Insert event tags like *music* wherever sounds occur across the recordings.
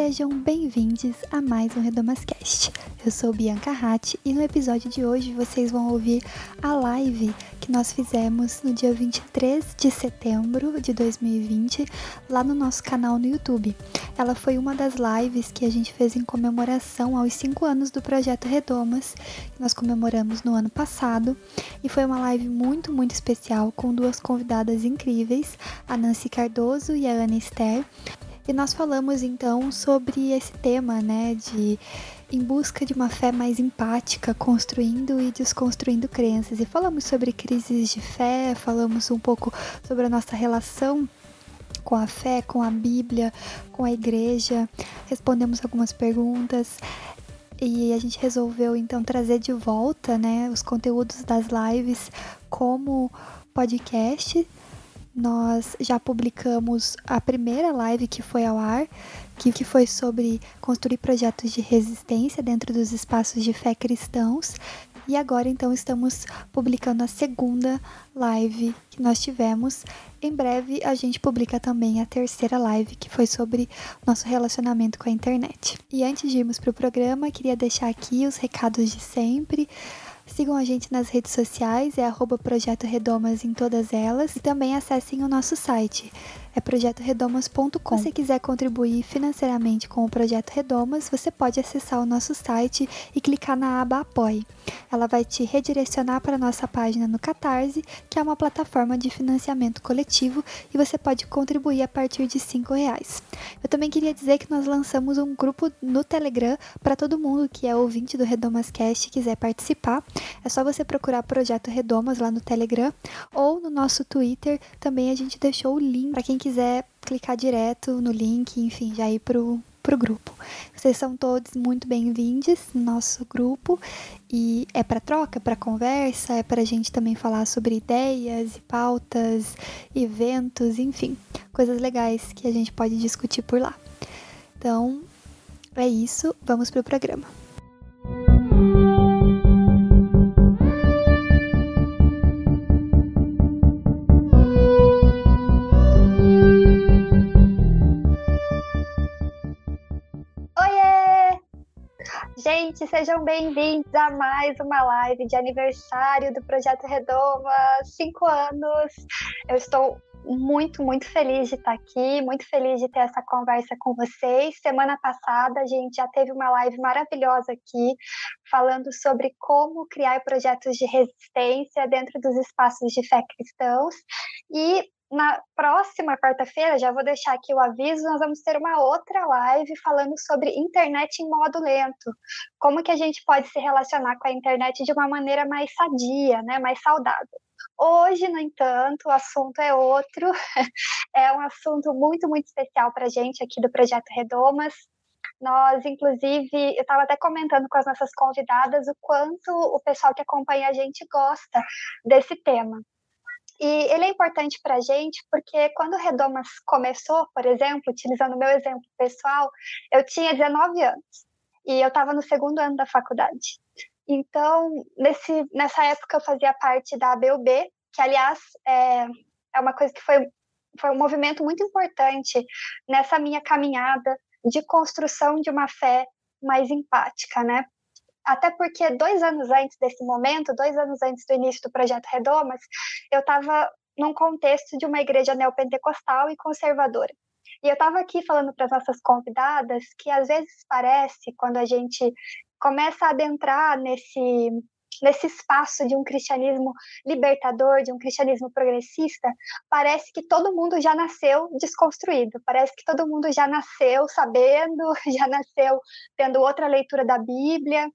Sejam bem-vindos a mais um Redomascast. Eu sou Bianca Ratti e no episódio de hoje vocês vão ouvir a live que nós fizemos no dia 23 de setembro de 2020 lá no nosso canal no YouTube. Ela foi uma das lives que a gente fez em comemoração aos 5 anos do projeto Redomas, que nós comemoramos no ano passado, e foi uma live muito, muito especial com duas convidadas incríveis, a Nancy Cardoso e a Ana Esther. E nós falamos então sobre esse tema, né, de em busca de uma fé mais empática, construindo e desconstruindo crenças. E falamos sobre crises de fé, falamos um pouco sobre a nossa relação com a fé, com a Bíblia, com a igreja, respondemos algumas perguntas. E a gente resolveu então trazer de volta, né, os conteúdos das lives como podcast nós já publicamos a primeira live que foi ao ar, que, que foi sobre construir projetos de resistência dentro dos espaços de fé cristãos. E agora então estamos publicando a segunda live que nós tivemos. Em breve a gente publica também a terceira live que foi sobre nosso relacionamento com a internet. E antes de irmos para o programa, queria deixar aqui os recados de sempre. Sigam a gente nas redes sociais, é arroba Projeto Redomas em todas elas. E também acessem o nosso site, é projetoredomas.com. Se você quiser contribuir financeiramente com o Projeto Redomas, você pode acessar o nosso site e clicar na aba Apoie. Ela vai te redirecionar para a nossa página no Catarse, que é uma plataforma de financiamento coletivo e você pode contribuir a partir de R$ reais. Eu também queria dizer que nós lançamos um grupo no Telegram para todo mundo que é ouvinte do Redomas Cast e quiser participar. É só você procurar Projeto Redomas lá no Telegram ou no nosso Twitter. Também a gente deixou o link para quem quiser quiser clicar direto no link, enfim, já ir pro, pro grupo. Vocês são todos muito bem-vindos no nosso grupo e é para troca, para conversa, é para a gente também falar sobre ideias e pautas, eventos, enfim, coisas legais que a gente pode discutir por lá. Então, é isso, vamos pro programa. Gente, sejam bem-vindos a mais uma live de aniversário do Projeto Redoma, cinco anos. Eu estou muito, muito feliz de estar aqui, muito feliz de ter essa conversa com vocês. Semana passada a gente já teve uma live maravilhosa aqui, falando sobre como criar projetos de resistência dentro dos espaços de fé cristãos. E na próxima quarta-feira, já vou deixar aqui o aviso, nós vamos ter uma outra live falando sobre internet em modo lento. Como que a gente pode se relacionar com a internet de uma maneira mais sadia, né, mais saudável. Hoje, no entanto, o assunto é outro. *laughs* É um assunto muito, muito especial para a gente aqui do Projeto Redomas. Nós, inclusive, eu estava até comentando com as nossas convidadas o quanto o pessoal que acompanha a gente gosta desse tema. E ele é importante para a gente porque quando o Redomas começou, por exemplo, utilizando o meu exemplo pessoal, eu tinha 19 anos e eu estava no segundo ano da faculdade. Então, nesse, nessa época eu fazia parte da ABUB, que aliás é, é uma coisa que foi, foi um movimento muito importante nessa minha caminhada de construção de uma fé mais empática, né? Até porque dois anos antes desse momento, dois anos antes do início do projeto Redomas, eu estava num contexto de uma igreja neopentecostal e conservadora. E eu estava aqui falando para as nossas convidadas que às vezes parece, quando a gente começa a adentrar nesse, nesse espaço de um cristianismo libertador, de um cristianismo progressista, parece que todo mundo já nasceu desconstruído, parece que todo mundo já nasceu sabendo, *laughs* já nasceu tendo outra leitura da Bíblia,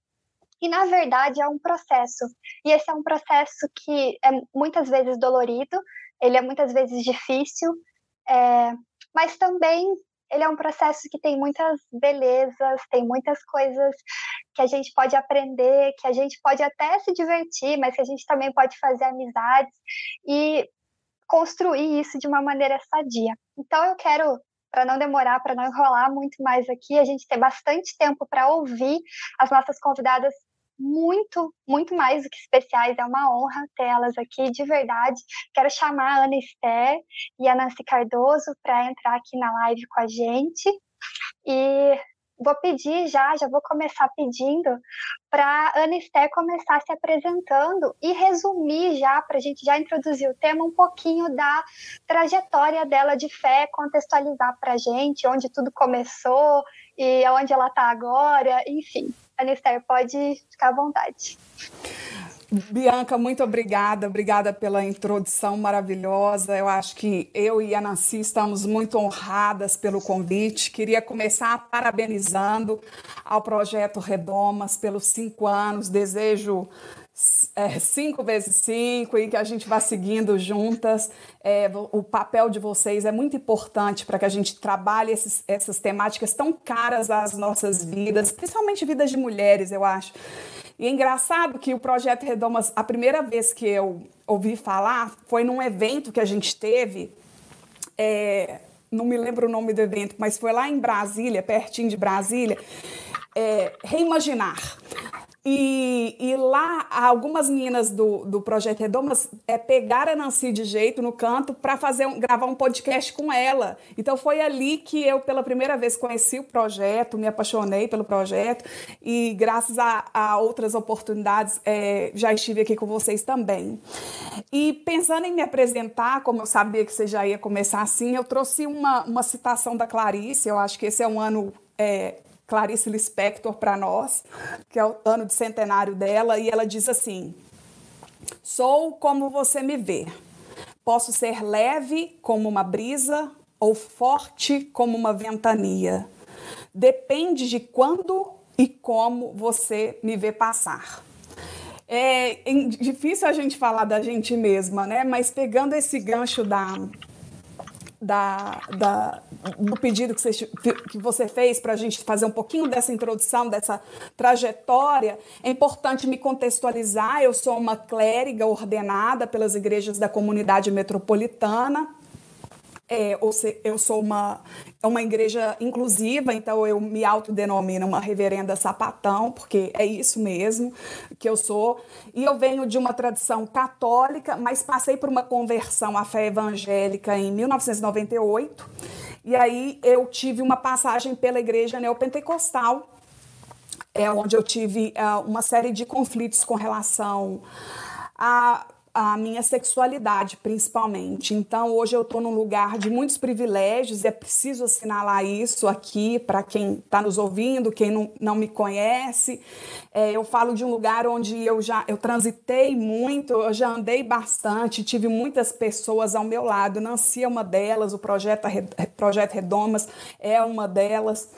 e na verdade é um processo. E esse é um processo que é muitas vezes dolorido, ele é muitas vezes difícil, é, mas também ele é um processo que tem muitas belezas, tem muitas coisas que a gente pode aprender, que a gente pode até se divertir, mas que a gente também pode fazer amizades e construir isso de uma maneira sadia. Então eu quero para não demorar, para não enrolar muito mais aqui, a gente ter bastante tempo para ouvir as nossas convidadas muito, muito mais do que especiais. É uma honra ter elas aqui, de verdade. Quero chamar a Ana Esther e a Nancy Cardoso para entrar aqui na live com a gente. E vou pedir já, já vou começar pedindo para Ana Esther começar se apresentando e resumir já, para a gente já introduzir o tema, um pouquinho da trajetória dela de fé, contextualizar para a gente onde tudo começou e onde ela está agora, enfim. Ana Esther, pode ficar à vontade. Bianca, muito obrigada, obrigada pela introdução maravilhosa. Eu acho que eu e a Nancy estamos muito honradas pelo convite. Queria começar parabenizando ao projeto Redomas pelos cinco anos. Desejo é, cinco vezes cinco e que a gente vá seguindo juntas. É, o papel de vocês é muito importante para que a gente trabalhe esses, essas temáticas tão caras às nossas vidas, principalmente vidas de mulheres, eu acho. E é engraçado que o Projeto Redomas, a primeira vez que eu ouvi falar foi num evento que a gente teve. É, não me lembro o nome do evento, mas foi lá em Brasília, pertinho de Brasília. É, reimaginar. E, e, lá, algumas meninas do, do Projeto Redomas é, pegaram a Nancy de jeito no canto para fazer um, gravar um podcast com ela. Então foi ali que eu, pela primeira vez, conheci o projeto, me apaixonei pelo projeto e, graças a, a outras oportunidades, é, já estive aqui com vocês também. E pensando em me apresentar, como eu sabia que você já ia começar assim, eu trouxe uma, uma citação da Clarice. Eu acho que esse é um ano é, Clarice Lispector para nós, que é o ano de centenário dela, e ela diz assim: Sou como você me vê. Posso ser leve como uma brisa ou forte como uma ventania. Depende de quando e como você me vê passar. É difícil a gente falar da gente mesma, né? Mas pegando esse gancho da, da, da, do pedido que você, que você fez para a gente fazer um pouquinho dessa introdução, dessa trajetória, é importante me contextualizar. Eu sou uma clériga ordenada pelas igrejas da comunidade metropolitana. É, ou se, eu sou uma, uma igreja inclusiva, então eu me autodenomino uma reverenda sapatão, porque é isso mesmo que eu sou. E eu venho de uma tradição católica, mas passei por uma conversão à fé evangélica em 1998. E aí eu tive uma passagem pela igreja neopentecostal, é onde eu tive uh, uma série de conflitos com relação a a minha sexualidade, principalmente. Então, hoje eu estou num lugar de muitos privilégios é preciso assinalar isso aqui para quem está nos ouvindo, quem não, não me conhece. É, eu falo de um lugar onde eu já eu transitei muito, eu já andei bastante, tive muitas pessoas ao meu lado. Nancy é uma delas, o projeto, projeto Redomas é uma delas.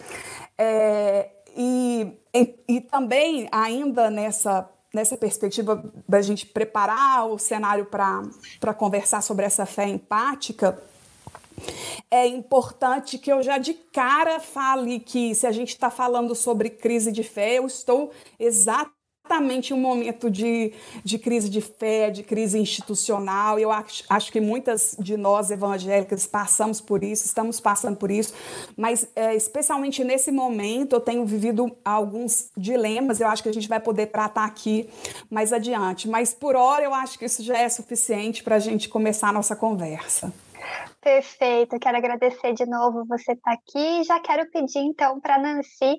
É, e, e, e também, ainda nessa nessa perspectiva da gente preparar o cenário para conversar sobre essa fé empática, é importante que eu já de cara fale que se a gente está falando sobre crise de fé, eu estou exatamente exatamente um momento de, de crise de fé, de crise institucional. Eu acho, acho que muitas de nós evangélicas passamos por isso, estamos passando por isso, mas é, especialmente nesse momento eu tenho vivido alguns dilemas. Eu acho que a gente vai poder tratar aqui mais adiante, mas por hora eu acho que isso já é suficiente para a gente começar a nossa conversa. Perfeito, quero agradecer de novo você estar tá aqui. Já quero pedir então para Nancy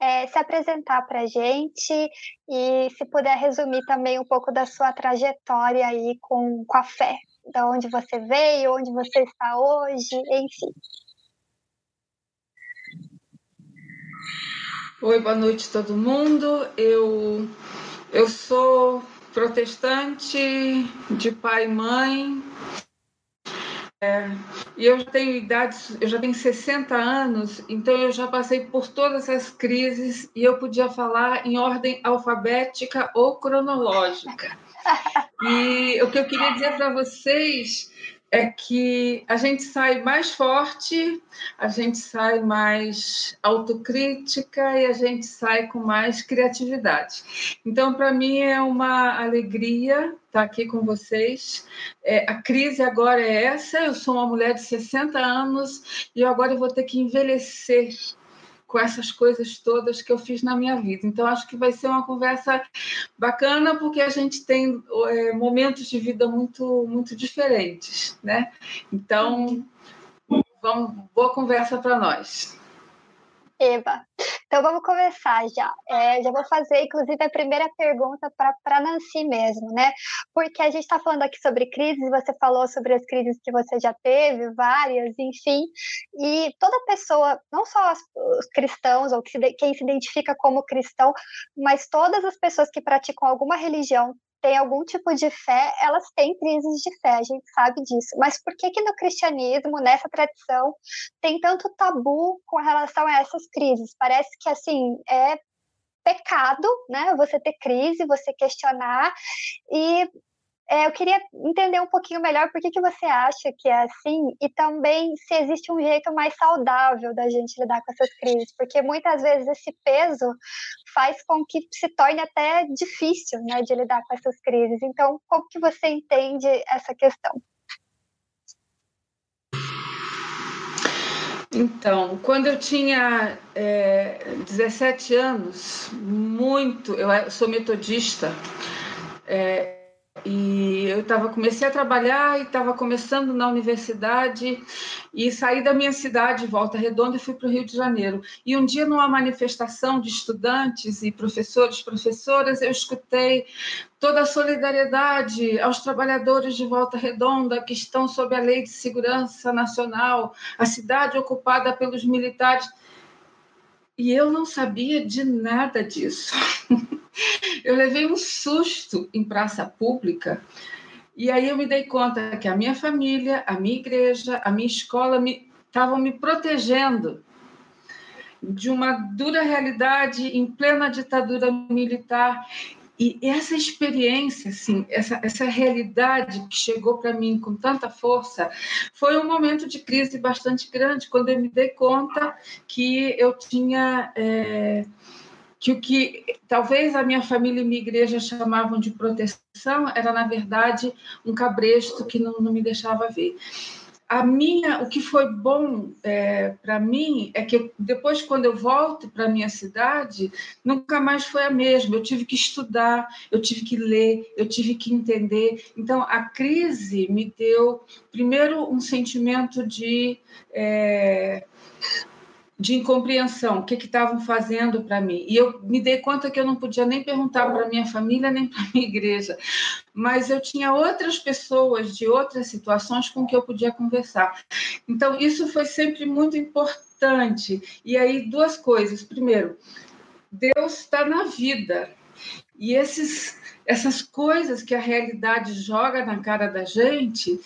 é, se apresentar para a gente e se puder resumir também um pouco da sua trajetória aí com, com a fé, da onde você veio, onde você está hoje, enfim. Oi, boa noite todo mundo. Eu eu sou protestante de pai e mãe, é, e eu tenho idade, eu já tenho 60 anos, então eu já passei por todas as crises e eu podia falar em ordem alfabética ou cronológica. E o que eu queria dizer para vocês é que a gente sai mais forte, a gente sai mais autocrítica e a gente sai com mais criatividade. Então, para mim é uma alegria estar aqui com vocês. É, a crise agora é essa. Eu sou uma mulher de 60 anos e eu agora vou ter que envelhecer com essas coisas todas que eu fiz na minha vida. Então, acho que vai ser uma conversa bacana, porque a gente tem é, momentos de vida muito, muito diferentes, né? Então, vamos, boa conversa para nós. Eva. Então vamos começar já. É, já vou fazer, inclusive, a primeira pergunta para Nancy mesmo, né? Porque a gente está falando aqui sobre crises, você falou sobre as crises que você já teve, várias, enfim. E toda pessoa, não só os, os cristãos, ou quem se identifica como cristão, mas todas as pessoas que praticam alguma religião tem algum tipo de fé, elas têm crises de fé, a gente sabe disso. Mas por que que no cristianismo, nessa tradição, tem tanto tabu com relação a essas crises? Parece que assim é pecado, né? Você ter crise, você questionar e é, eu queria entender um pouquinho melhor por que, que você acha que é assim e também se existe um jeito mais saudável da gente lidar com essas crises, porque muitas vezes esse peso faz com que se torne até difícil né, de lidar com essas crises. Então, como que você entende essa questão? Então, quando eu tinha é, 17 anos, muito, eu sou metodista, é, e eu tava, comecei a trabalhar e estava começando na universidade e saí da minha cidade, Volta Redonda, e fui para o Rio de Janeiro. E um dia, numa manifestação de estudantes e professores, professoras, eu escutei toda a solidariedade aos trabalhadores de Volta Redonda que estão sob a Lei de Segurança Nacional, a cidade ocupada pelos militares. E eu não sabia de nada disso. *laughs* Eu levei um susto em praça pública e aí eu me dei conta que a minha família, a minha igreja, a minha escola estavam me, me protegendo de uma dura realidade em plena ditadura militar. E essa experiência, assim, essa, essa realidade que chegou para mim com tanta força, foi um momento de crise bastante grande, quando eu me dei conta que eu tinha. É, que o que talvez a minha família e minha igreja chamavam de proteção era, na verdade, um cabresto que não, não me deixava ver. A minha, o que foi bom é, para mim é que depois, quando eu volto para minha cidade, nunca mais foi a mesma. Eu tive que estudar, eu tive que ler, eu tive que entender. Então, a crise me deu, primeiro, um sentimento de. É, de incompreensão, o que estavam fazendo para mim. E eu me dei conta que eu não podia nem perguntar para minha família nem para minha igreja, mas eu tinha outras pessoas de outras situações com que eu podia conversar. Então isso foi sempre muito importante. E aí duas coisas. Primeiro, Deus está na vida. E esses essas coisas que a realidade joga na cara da gente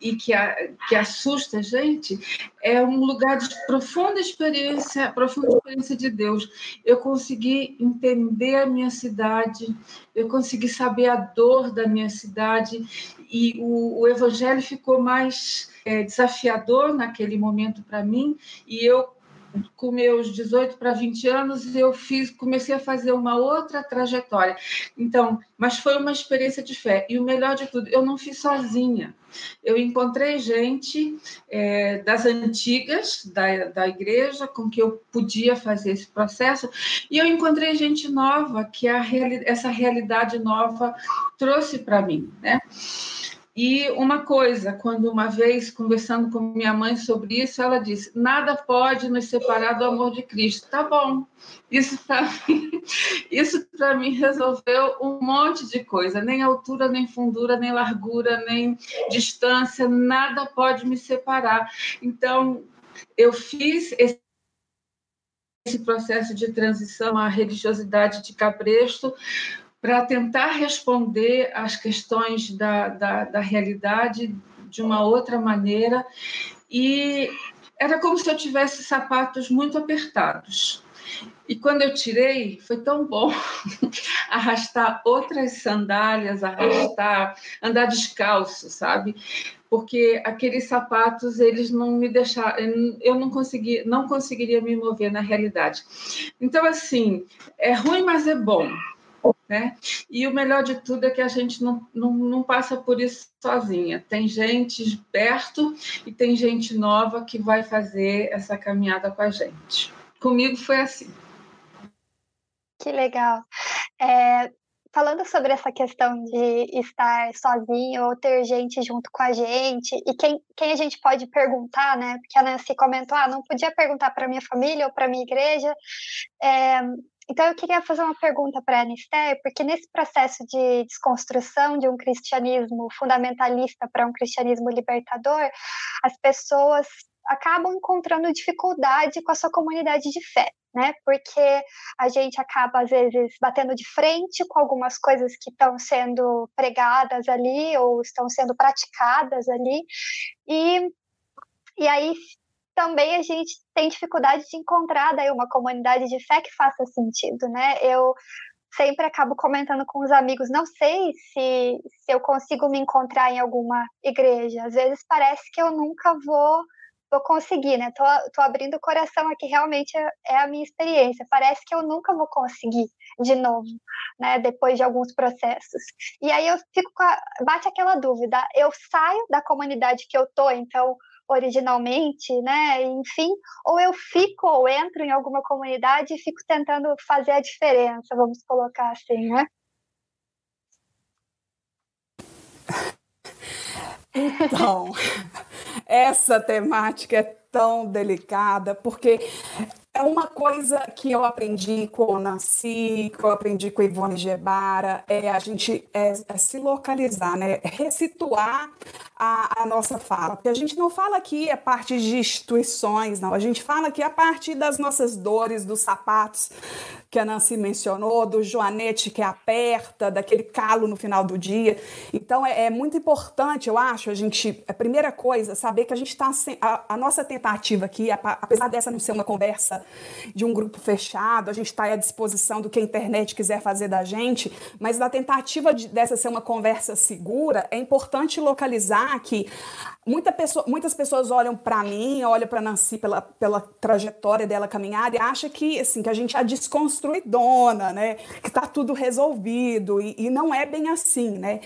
e, que, a, que assusta a gente, é um lugar de profunda experiência, profunda experiência de Deus. Eu consegui entender a minha cidade, eu consegui saber a dor da minha cidade e o, o evangelho ficou mais é, desafiador naquele momento para mim e eu com meus 18 para 20 anos, eu fiz, comecei a fazer uma outra trajetória. Então, mas foi uma experiência de fé. E o melhor de tudo, eu não fiz sozinha. Eu encontrei gente é, das antigas da, da igreja com que eu podia fazer esse processo, e eu encontrei gente nova que a, essa realidade nova trouxe para mim, né? E uma coisa, quando uma vez conversando com minha mãe sobre isso, ela disse: nada pode nos separar do amor de Cristo. Tá bom. Isso para mim, *laughs* isso para mim resolveu um monte de coisa. Nem altura, nem fundura, nem largura, nem distância, nada pode me separar. Então, eu fiz esse esse processo de transição à religiosidade de Cabresto para tentar responder às questões da, da, da realidade de uma outra maneira. E era como se eu tivesse sapatos muito apertados. E quando eu tirei, foi tão bom *laughs* arrastar outras sandálias, arrastar, andar descalço, sabe? Porque aqueles sapatos, eles não me deixaram, eu não consegui, não conseguiria me mover na realidade. Então assim, é ruim, mas é bom. Né? E o melhor de tudo é que a gente não, não, não passa por isso sozinha. Tem gente perto e tem gente nova que vai fazer essa caminhada com a gente. Comigo foi assim. Que legal. É, falando sobre essa questão de estar sozinho ou ter gente junto com a gente e quem, quem a gente pode perguntar, né? Porque a Nancy comentou, ah, não podia perguntar para minha família ou para minha igreja. É, então, eu queria fazer uma pergunta para a Anister, porque nesse processo de desconstrução de um cristianismo fundamentalista para um cristianismo libertador, as pessoas acabam encontrando dificuldade com a sua comunidade de fé, né? Porque a gente acaba, às vezes, batendo de frente com algumas coisas que estão sendo pregadas ali ou estão sendo praticadas ali, e, e aí também a gente tem dificuldade de encontrar daí uma comunidade de fé que faça sentido, né? Eu sempre acabo comentando com os amigos, não sei se, se eu consigo me encontrar em alguma igreja. Às vezes parece que eu nunca vou vou conseguir, né? Tô, tô abrindo o coração aqui, realmente é, a minha experiência. Parece que eu nunca vou conseguir de novo, né? Depois de alguns processos. E aí eu fico a, bate aquela dúvida, eu saio da comunidade que eu tô, então originalmente, né? Enfim, ou eu fico ou entro em alguma comunidade e fico tentando fazer a diferença, vamos colocar assim, né? Então, *laughs* essa temática é tão delicada, porque é uma coisa que eu aprendi com o Nancy, que eu aprendi com a Ivone Gebara, é a gente é, é se localizar, né? É ressituar a, a, nossa fala. Porque a gente não fala aqui a parte de instituições, não. A gente fala aqui a parte das nossas dores, dos sapatos que a Nancy mencionou, do joanete que aperta, daquele calo no final do dia. Então é, é muito importante, eu acho, a gente, a primeira coisa, saber que a gente está a, a nossa tentativa aqui, apesar dessa não ser uma conversa de um grupo fechado, a gente está à disposição do que a internet quiser fazer da gente, mas na tentativa de, dessa ser uma conversa segura, é importante localizar que muita pessoa, muitas pessoas olham para mim, olham para Nancy pela, pela trajetória dela caminhada e acham que, assim, que a gente é desconstruidona, né? que está tudo resolvido, e, e não é bem assim. Né?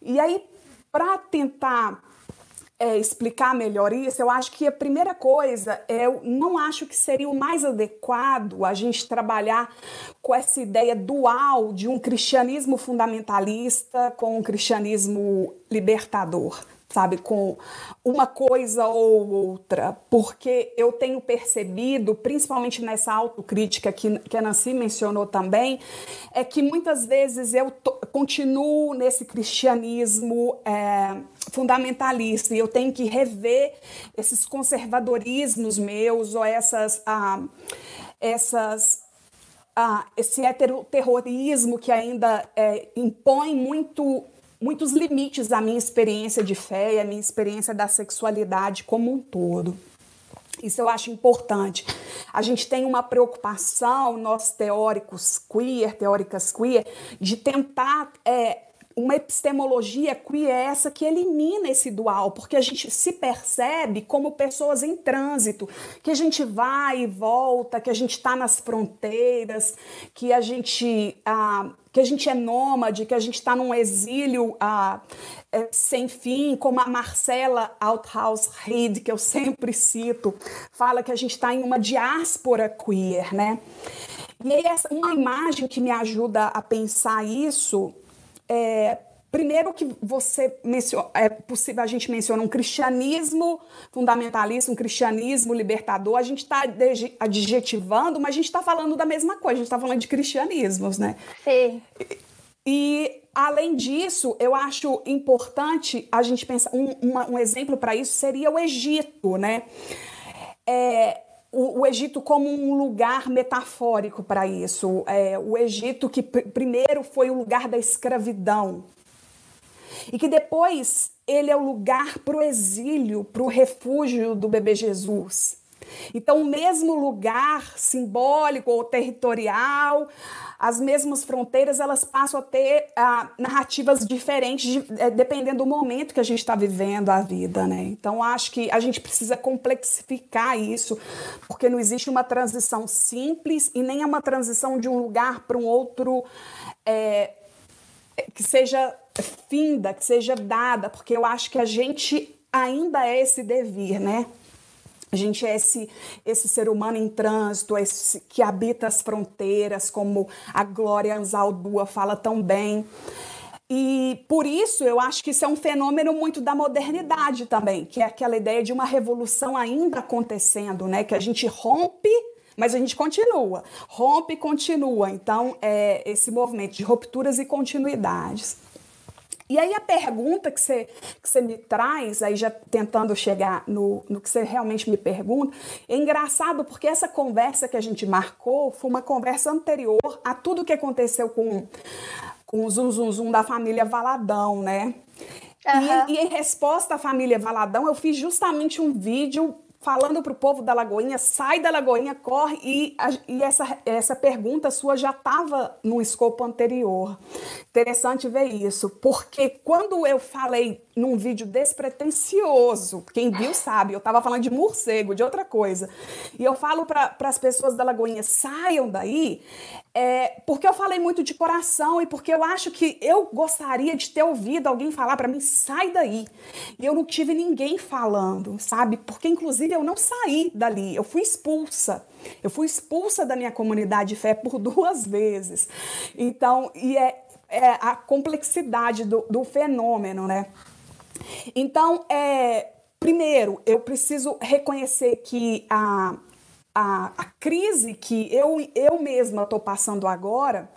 E aí, para tentar é, explicar melhor isso, eu acho que a primeira coisa é eu não acho que seria o mais adequado a gente trabalhar com essa ideia dual de um cristianismo fundamentalista com um cristianismo libertador sabe, com uma coisa ou outra, porque eu tenho percebido, principalmente nessa autocrítica que, que a Nancy mencionou também, é que muitas vezes eu continuo nesse cristianismo é, fundamentalista e eu tenho que rever esses conservadorismos meus ou essas. Ah, essas ah, esse heteroterrorismo que ainda é, impõe muito muitos limites à minha experiência de fé e à minha experiência da sexualidade como um todo. Isso eu acho importante. A gente tem uma preocupação, nós teóricos queer, teóricas queer, de tentar é, uma epistemologia queer é essa que elimina esse dual, porque a gente se percebe como pessoas em trânsito, que a gente vai e volta, que a gente está nas fronteiras, que a gente ah, que a gente é nômade, que a gente está num exílio ah, é, sem fim, como a Marcela Althaus Reid, que eu sempre cito, fala que a gente está em uma diáspora queer, né? E aí, essa, uma imagem que me ajuda a pensar isso é, primeiro que você menciona, é possível a gente menciona um cristianismo fundamentalista, um cristianismo libertador, a gente está adjetivando, mas a gente está falando da mesma coisa, a gente está falando de cristianismos, né? Sim. E, e, além disso, eu acho importante a gente pensar, um, uma, um exemplo para isso seria o Egito, né? É, o, o, Egito como um lugar metafórico para isso. É, o Egito que primeiro foi o lugar da escravidão e que depois ele é o lugar para o exílio, para o refúgio do bebê Jesus. Então, o mesmo lugar simbólico ou territorial, as mesmas fronteiras, elas passam a ter ah, narrativas diferentes, de, é, dependendo do momento que a gente está vivendo a vida, né? Então, acho que a gente precisa complexificar isso, porque não existe uma transição simples e nem é uma transição de um lugar para um outro é, que seja finda, que seja dada, porque eu acho que a gente ainda é esse devir, né? A gente é esse, esse ser humano em trânsito, esse, que habita as fronteiras, como a Glória Anzaldúa fala tão bem. E por isso eu acho que isso é um fenômeno muito da modernidade também, que é aquela ideia de uma revolução ainda acontecendo, né? Que a gente rompe, mas a gente continua. Rompe e continua. Então, é esse movimento de rupturas e continuidades. E aí a pergunta que você, que você me traz, aí já tentando chegar no, no que você realmente me pergunta, é engraçado porque essa conversa que a gente marcou foi uma conversa anterior a tudo que aconteceu com, com o zum, zum, zum da família Valadão, né? Uhum. E, e, em resposta à família Valadão, eu fiz justamente um vídeo falando para o povo da Lagoinha, sai da Lagoinha, corre, e, a, e essa, essa pergunta sua já estava no escopo anterior. Interessante ver isso, porque quando eu falei num vídeo despretensioso, quem viu sabe, eu estava falando de morcego, de outra coisa, e eu falo para as pessoas da Lagoinha, saiam daí, é, porque eu falei muito de coração e porque eu acho que eu gostaria de ter ouvido alguém falar para mim, sai daí. E eu não tive ninguém falando, sabe? Porque, inclusive, eu não saí dali, eu fui expulsa. Eu fui expulsa da minha comunidade de fé por *laughs* duas vezes. Então, e é, é a complexidade do, do fenômeno, né? Então, é, primeiro, eu preciso reconhecer que a, a, a crise que eu, eu mesma estou passando agora,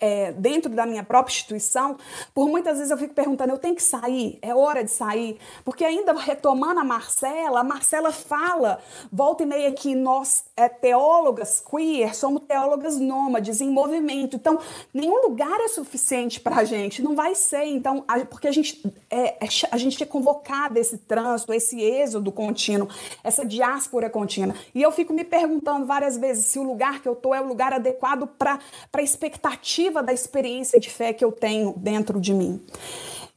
é, dentro da minha própria instituição, por muitas vezes eu fico perguntando, eu tenho que sair? É hora de sair? Porque ainda retomando a Marcela, a Marcela fala, volta e meia que nós, é, teólogas queer, somos teólogas nômades, em movimento. Então, nenhum lugar é suficiente para a gente, não vai ser. Então, a, porque a gente é, é, a gente é convocado esse trânsito, esse êxodo contínuo, essa diáspora contínua. E eu fico me perguntando várias vezes se o lugar que eu estou é o lugar adequado para a expectativa da experiência de fé que eu tenho dentro de mim.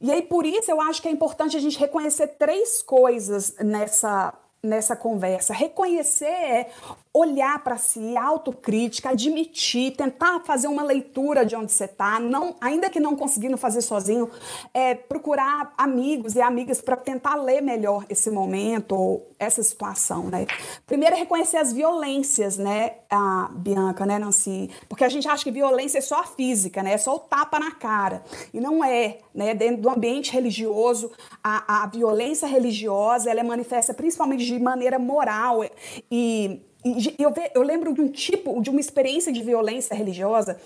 E aí, por isso, eu acho que é importante a gente reconhecer três coisas nessa, nessa conversa. Reconhecer é olhar para si, autocrítica, admitir, tentar fazer uma leitura de onde você está, não, ainda que não conseguindo fazer sozinho, é, procurar amigos e amigas para tentar ler melhor esse momento ou essa situação, né? Primeiro é reconhecer as violências, né, a Bianca, né, Nancy? Porque a gente acha que violência é só a física, né? É só o tapa na cara. E não é, né? Dentro do ambiente religioso, a, a violência religiosa, ela é manifesta principalmente de maneira moral e eu, eu, lembro de um tipo, de uma experiência de violência religiosa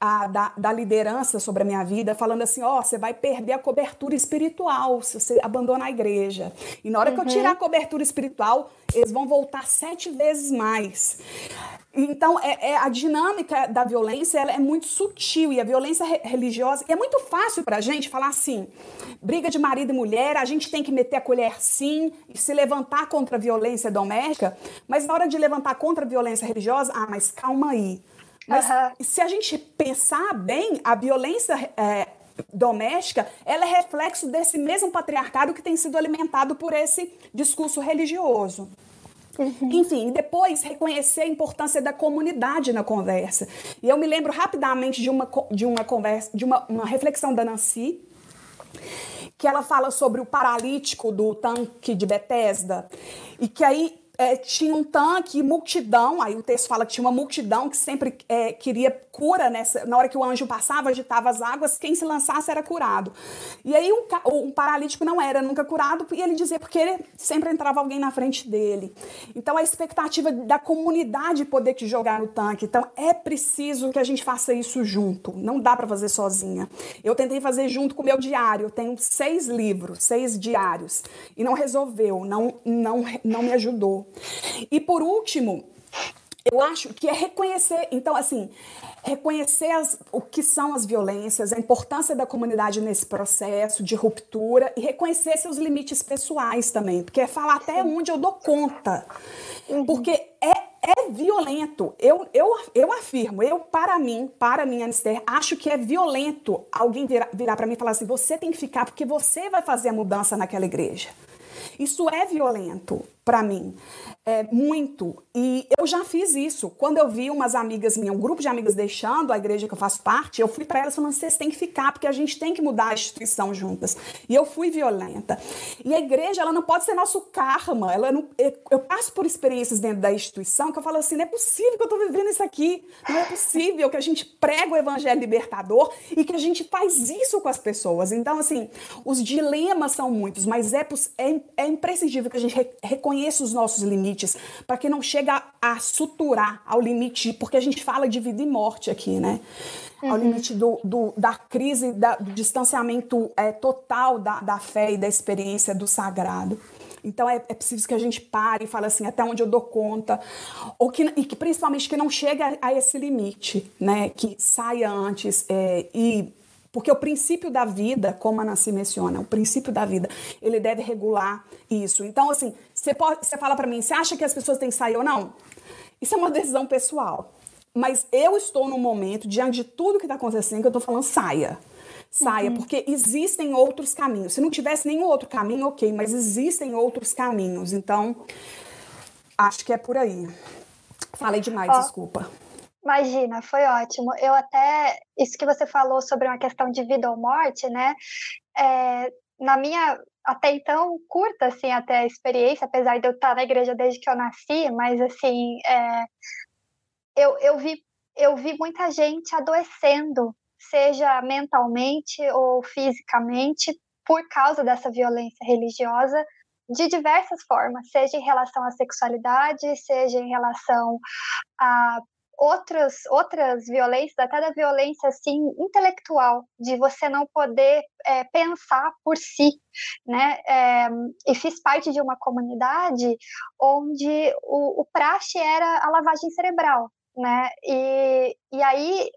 a, da, da, liderança sobre a minha vida, falando assim: ó, oh, você vai perder a cobertura espiritual se você abandonar a igreja. E na hora uhum. que eu tirar a uhum. cobertura espiritual, eles vão voltar sete vezes mais. Então, é, é, a dinâmica da violência ela é muito sutil e a violência re religiosa. é muito fácil para a gente falar assim: briga de marido e mulher, a gente tem que meter a colher sim e se levantar contra a violência doméstica, mas na hora de levantar contra a violência religiosa, ah, mas calma aí. Mas uhum. se a gente pensar bem, a violência é, doméstica, ela é reflexo desse mesmo patriarcado que tem sido alimentado por esse discurso religioso. Uhum. Enfim, depois reconhecer a importância da comunidade na conversa. E eu me lembro rapidamente de uma, de uma conversa, de uma, uma reflexão da Nancy, que ela fala sobre o paralítico do tanque de Bethesda, e que aí é, tinha um tanque, multidão, aí o texto fala que tinha uma multidão que sempre é, queria cura nessa. Na hora que o anjo passava, agitava as águas, quem se lançasse era curado. E aí um, um paralítico não era nunca curado, e ele dizia porque ele sempre entrava alguém na frente dele. Então a expectativa da comunidade poder te jogar no tanque. Então é preciso que a gente faça isso junto. Não dá para fazer sozinha. Eu tentei fazer junto com o meu diário. Eu tenho seis livros, seis diários. E não resolveu, não, não, não me ajudou. E por último, eu acho que é reconhecer, então, assim, reconhecer as, o que são as violências, a importância da comunidade nesse processo de ruptura e reconhecer seus limites pessoais também, porque é falar até onde eu dou conta. Uhum. Porque é, é violento. Eu, eu, eu afirmo, eu, para mim, para mim, Anister, acho que é violento alguém virar, virar para mim e falar assim: você tem que ficar porque você vai fazer a mudança naquela igreja. Isso é violento para mim é, muito. E eu já fiz isso. Quando eu vi umas amigas minhas, um grupo de amigas deixando a igreja que eu faço parte, eu fui para elas falando: vocês têm que ficar, porque a gente tem que mudar a instituição juntas. E eu fui violenta. E a igreja, ela não pode ser nosso karma. Ela não, eu passo por experiências dentro da instituição que eu falo assim: não é possível que eu estou vivendo isso aqui. Não é possível que a gente prega o evangelho libertador e que a gente faz isso com as pessoas. Então, assim, os dilemas são muitos, mas é, é, é imprescindível que a gente reconheça os nossos limites limites, para que não chegue a, a, suturar ao limite, porque a gente fala de vida e morte aqui, né? Uhum. Ao limite do, do, da crise, da, do distanciamento é, total da, da fé e da experiência do sagrado. Então é, é preciso que a gente pare e fale assim, até onde eu dou conta, ou que, e que principalmente que não chegue a, a esse limite, né? Que saia antes é, e porque o princípio da vida, como a Nancy menciona, o princípio da vida, ele deve regular isso. Então, assim, você, pode, você fala para mim, você acha que as pessoas têm que sair ou não? Isso é uma decisão pessoal. Mas eu estou num momento, diante de tudo que está acontecendo, que eu estou falando, saia. Saia, uhum. porque existem outros caminhos. Se não tivesse nenhum outro caminho, ok, mas existem outros caminhos. Então, acho que é por aí. Falei demais, oh. desculpa. Imagina, foi ótimo. Eu até, isso que você falou sobre uma questão de vida ou morte, né? É, na minha, até então, curta, assim, até a experiência, apesar de eu estar na igreja desde que eu nasci, mas, assim, é, eu, eu, vi, eu vi muita gente adoecendo, seja mentalmente ou fisicamente, por causa dessa violência religiosa, de diversas formas, seja em relação à sexualidade, seja em relação a outras, outras violências, até da violência assim intelectual, de você não poder é, pensar por si, né? É, e fiz parte de uma comunidade onde o, o praxe era a lavagem cerebral, né? E, e aí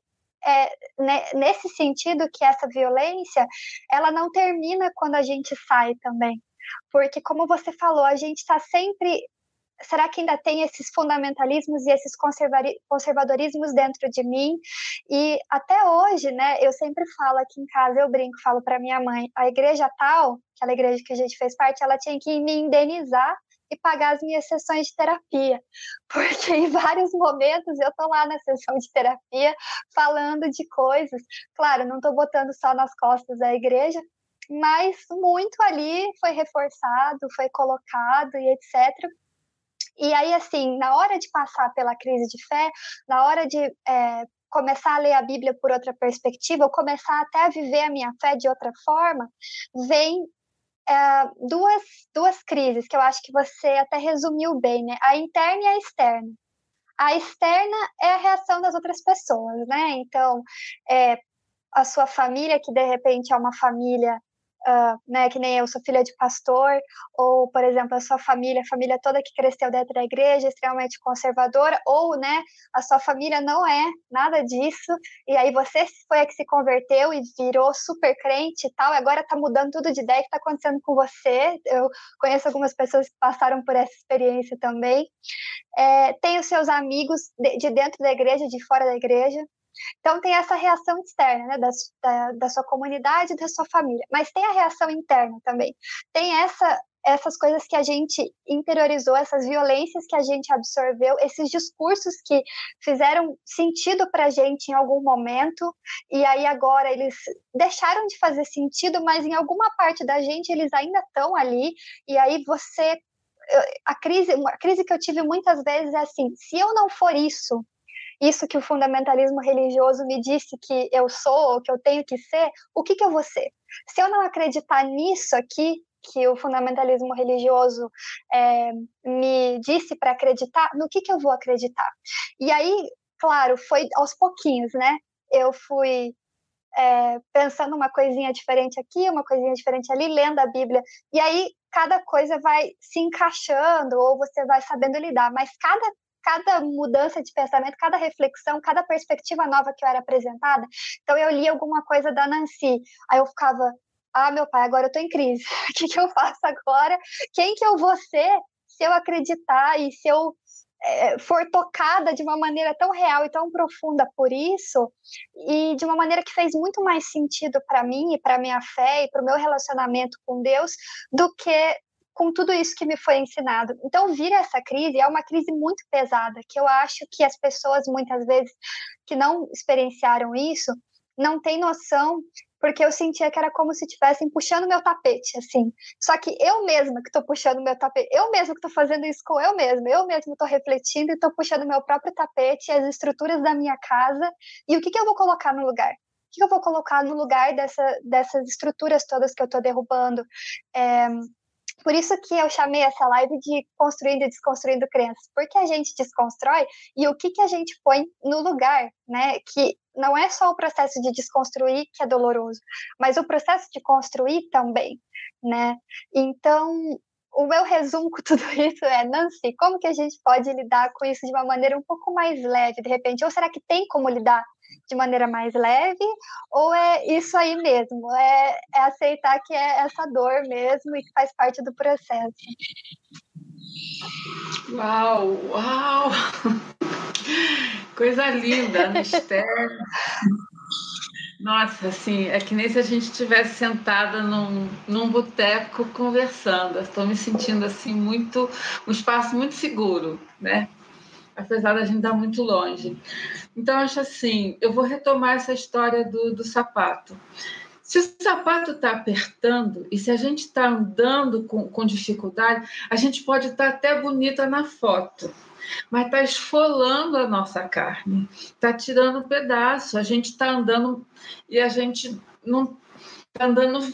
é, nesse sentido que essa violência ela não termina quando a gente sai também porque como você falou a gente está sempre será que ainda tem esses fundamentalismos e esses conservadorismos dentro de mim? E até hoje, né, eu sempre falo aqui em casa, eu brinco, falo para minha mãe, a igreja tal, aquela igreja que a gente fez parte, ela tinha que me indenizar e pagar as minhas sessões de terapia, *laughs* porque em vários momentos eu tô lá na sessão de terapia falando de coisas, claro, não estou botando só nas costas da igreja, mas muito ali foi reforçado, foi colocado e etc. E aí, assim, na hora de passar pela crise de fé, na hora de é, começar a ler a Bíblia por outra perspectiva, ou começar até a viver a minha fé de outra forma, vem é, duas, duas crises que eu acho que você até resumiu bem, né? A interna e a externa. A externa é a reação das outras pessoas, né? Então, é, a sua família, que de repente é uma família uh, né, que nem eu sou filha de pastor, ou, por exemplo, a sua família, a família toda que cresceu dentro da igreja, extremamente conservadora, ou, né, a sua família não é nada disso, e aí você foi a que se converteu e virou super crente e tal, e agora tá mudando tudo de ideia, que tá acontecendo com você? Eu conheço algumas pessoas que passaram por essa experiência também. É, tem os seus amigos de, de dentro da igreja, de fora da igreja, então, tem essa reação externa, né, da, da, da sua comunidade, da sua família, mas tem a reação interna também. Tem essa, essas coisas que a gente interiorizou, essas violências que a gente absorveu, esses discursos que fizeram sentido para a gente em algum momento, e aí agora eles deixaram de fazer sentido, mas em alguma parte da gente eles ainda estão ali, e aí você. A crise, a crise que eu tive muitas vezes é assim: se eu não for isso, isso que o fundamentalismo religioso me disse que eu sou, ou que eu tenho que ser, o que, que eu vou ser? Se eu não acreditar nisso aqui, que o fundamentalismo religioso é, me disse para acreditar, no que, que eu vou acreditar? E aí, claro, foi aos pouquinhos, né? Eu fui é, pensando uma coisinha diferente aqui, uma coisinha diferente ali, lendo a Bíblia. E aí, cada coisa vai se encaixando, ou você vai sabendo lidar, mas cada cada mudança de pensamento, cada reflexão, cada perspectiva nova que eu era apresentada. Então eu li alguma coisa da Nancy, aí eu ficava, ah, meu pai, agora eu tô em crise. *laughs* O que, que eu faço agora? Quem que eu vou ser se eu acreditar e se eu é, for tocada de uma maneira tão real e tão profunda por isso, e de uma maneira que fez muito mais sentido para mim e para minha fé e para o meu relacionamento com Deus, do que com tudo isso que me foi ensinado. Então, vir essa crise é uma crise muito pesada, que eu acho que as pessoas, muitas vezes, que não experienciaram isso, não têm noção porque eu sentia que era como se estivessem puxando meu tapete, assim. Só que eu mesma que estou puxando meu tapete, eu mesma que estou fazendo isso com eu mesma, eu mesma estou refletindo e estou puxando meu próprio tapete, as estruturas da minha casa, e o que, que eu vou colocar no lugar? O que eu vou colocar no lugar dessa, dessas estruturas todas que eu estou derrubando? É, por isso que eu chamei essa live de construindo e desconstruindo crenças, porque a gente desconstrói e o que, que a gente põe no lugar, né? Que não é só o processo de desconstruir que é doloroso, mas o processo de construir também, né? Então, o meu resumo com tudo *laughs* isso é, Nancy, como que a gente pode lidar com isso de uma maneira um pouco mais leve, de repente? Ou será que tem como lidar de maneira mais leve? Ou é isso aí mesmo? É, é aceitar que é essa dor mesmo e que faz parte do processo? Uau, uau! *laughs* Coisa linda, *laughs* mistério. Nossa, assim, é que nem se a gente estivesse sentada num, num boteco conversando. Estou me sentindo assim muito, um espaço muito seguro, né? Apesar da gente estar muito longe. Então, acho assim, eu vou retomar essa história do, do sapato. Se o sapato está apertando e se a gente está andando com, com dificuldade, a gente pode estar tá até bonita na foto mas está esfolando a nossa carne, está tirando um pedaço. A gente está andando e a gente não está andando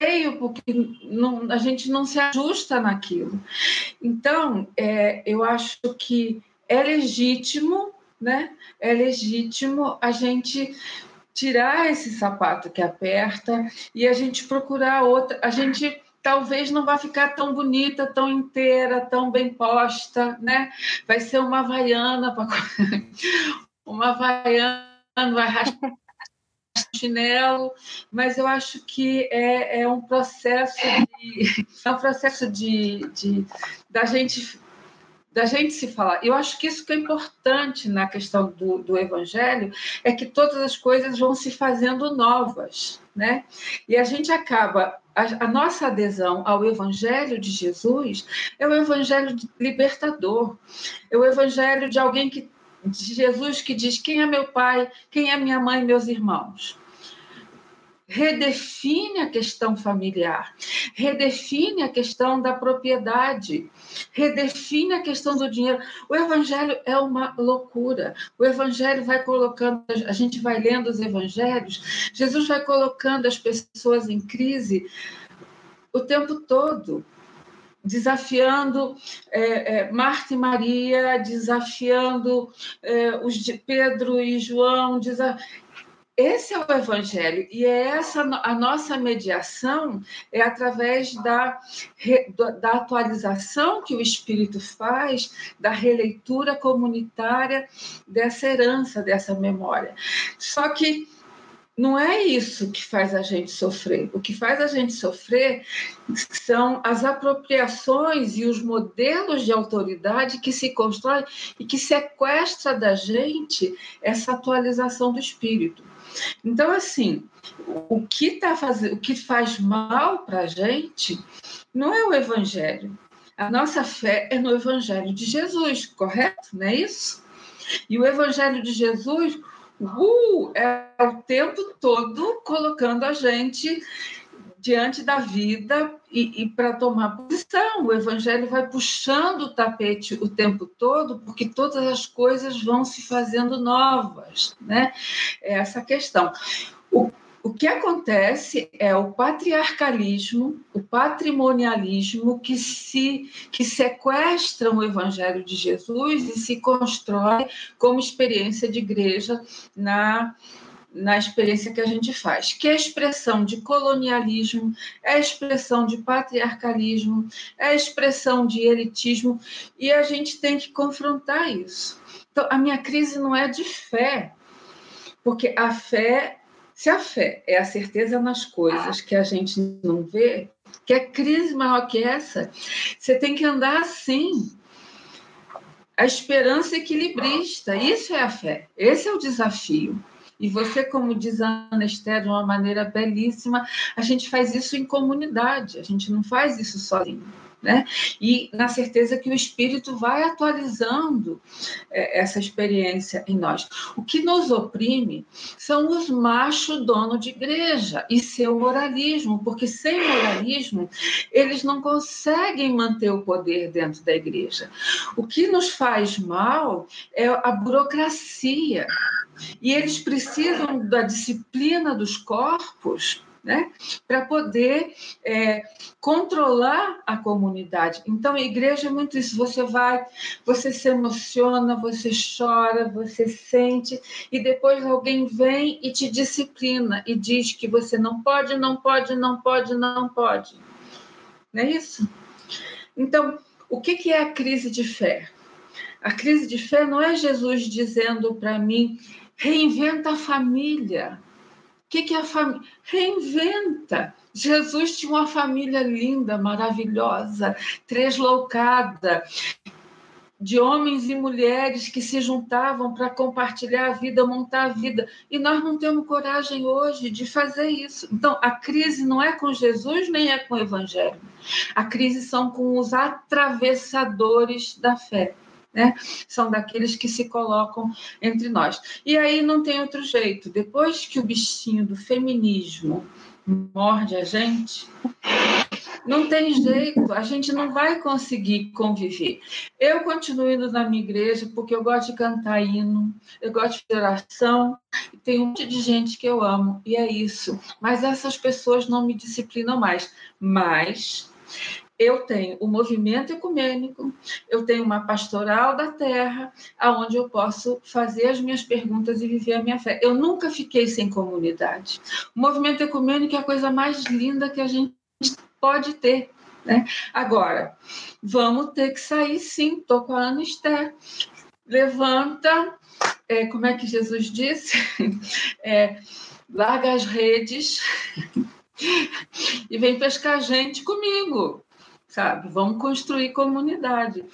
feio porque não, a gente não se ajusta naquilo. Então, é, eu acho que é legítimo, né? É legítimo a gente tirar esse sapato que aperta e a gente procurar outra. A gente talvez não vá ficar tão bonita, tão inteira, tão bem posta, né? Vai ser uma havaiana, *laughs* uma havaiana, vai raspar chinelo, mas eu acho que é, é um processo de, é um processo de, de da gente da gente se falar. Eu acho que isso que é importante na questão do, do evangelho é que todas as coisas vão se fazendo novas, né? E a gente acaba a, a, nossa adesão ao Evangelho de Jesus é o Evangelho libertador, é o Evangelho de alguém que de Jesus que diz quem é meu pai, quem é minha mãe, meus irmãos redefine a questão familiar, redefine a questão da propriedade, redefine a questão do dinheiro. O evangelho é uma loucura. O evangelho vai colocando, a gente vai lendo os evangelhos, Jesus vai colocando as pessoas em crise o tempo todo desafiando é, é, Marta e Maria, desafiando é, os de Pedro e João, desa esse é o Evangelho e é essa a nossa mediação é através da, da atualização que o Espírito faz, da releitura comunitária dessa herança, dessa memória. Só que não é isso que faz a gente sofrer. O que faz a gente sofrer são as apropriações e os modelos de autoridade que se constroem e que sequestra da gente essa atualização do espírito. Então, assim, o que, tá fazendo, o que faz mal para a gente não é o Evangelho. A nossa fé é no Evangelho de Jesus, correto? Não é isso? E o Evangelho de Jesus uh, é o tempo todo colocando a gente diante da vida e, e para tomar posição. O Evangelho vai puxando o tapete o tempo todo, porque todas as coisas vão se fazendo novas. Né? É essa questão. O, o que acontece é o patriarcalismo, o patrimonialismo que se que sequestram o evangelho de Jesus e se constrói como experiência de igreja na na experiência que a gente faz, que é expressão de colonialismo, é a expressão de patriarcalismo, é expressão de elitismo, e a gente tem que confrontar isso. Então, a minha crise não é de fé, porque a fé, se a fé é a certeza nas coisas que a gente não vê, que é crise maior que essa, você tem que andar assim. A esperança equilibrista, isso é a fé, esse é o desafio. E você, como diz a Ana Esther de uma maneira belíssima, a gente faz isso em comunidade, a gente não faz isso sozinho né? E na certeza que o Espírito vai atualizando é, essa experiência em nós. O que nos oprime são os machos dono de igreja e seu moralismo, porque sem moralismo eles não conseguem manter o poder dentro da igreja. O que nos faz mal é a burocracia. E eles precisam da disciplina dos corpos né? para poder é, controlar a comunidade. Então, a igreja é muito isso. Você vai, você se emociona, você chora, você sente, e depois alguém vem e te disciplina e diz que você não pode, não pode, não pode, não pode. Não é isso? Então, o que é a crise de fé? A crise de fé não é Jesus dizendo para mim, reinventa a família o que, que é a família? Reinventa. Jesus tinha uma família linda, maravilhosa, tresloucada, de homens e mulheres que se juntavam para compartilhar a vida, montar a vida. E nós não temos coragem hoje de fazer isso. Então, a crise não é com Jesus nem é com o Evangelho. A crise são com os atravessadores da fé né? São daqueles que se colocam entre nós. E aí não tem outro jeito. Depois que o bichinho do feminismo morde a gente, não tem jeito, a gente não vai conseguir conviver. Eu continuo indo na minha igreja porque eu gosto de cantar hino, eu gosto de oração, tem um monte de gente que eu amo, e é isso. Mas essas pessoas não me disciplinam mais. Mas eu tenho o movimento ecumênico, eu tenho uma pastoral da terra, aonde eu posso fazer as minhas perguntas e viver a minha fé. Eu nunca fiquei sem comunidade. O movimento ecumênico é a coisa mais linda que a gente pode ter. Né? Agora, vamos ter que sair sim, estou com a Ana Esther. Levanta, é, como é que Jesus disse? *laughs* É, larga as redes *laughs* e vem pescar gente comigo sabe? Vamos construir comunidade.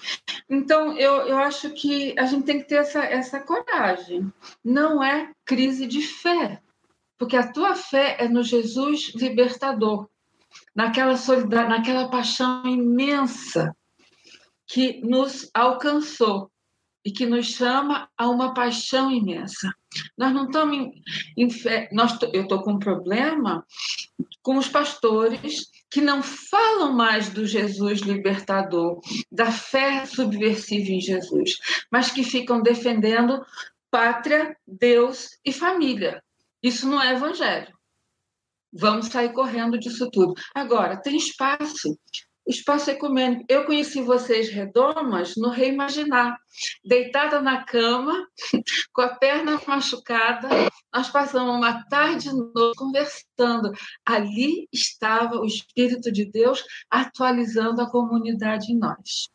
Então, eu, eu acho que a gente tem que ter essa, essa coragem. Não é crise de fé, porque a tua fé é no Jesus libertador, naquela solidariedade, naquela paixão imensa que nos alcançou e que nos chama a uma paixão imensa. Nós não estamos em, em fé, nós, eu estou com um problema com os pastores que não falam mais do Jesus libertador, da fé subversiva em Jesus, mas que ficam defendendo pátria, Deus e família. Isso não é evangelho. Vamos sair correndo disso tudo. Agora, tem espaço espaço ecumênico. Eu conheci vocês redomas no Reimaginar, deitada na cama, *laughs* com a perna machucada. Nós passamos uma tarde e noite conversando. Ali estava o Espírito de Deus atualizando a comunidade em nós.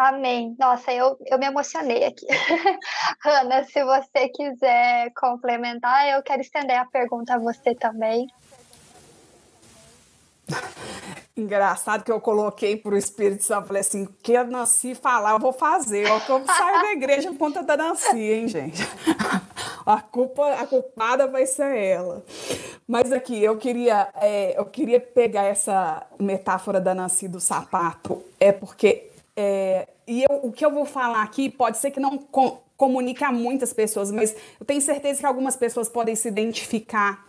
Amém. Nossa, eu, eu me emocionei aqui. *laughs* Ana, se você quiser complementar, eu quero estender a pergunta a você também. Engraçado que eu coloquei para o Espírito Santo, falei assim, que a Nancy falar, eu vou fazer. Ó, que eu saio da igreja por conta da Nancy, hein, gente? *laughs* A culpa, a culpada vai ser ela. Mas aqui, eu queria, é, eu queria pegar essa metáfora da Nancy do sapato, é porque é, e eu, o que eu vou falar aqui pode ser que não com, comunique a muitas pessoas, mas eu tenho certeza que algumas pessoas podem se identificar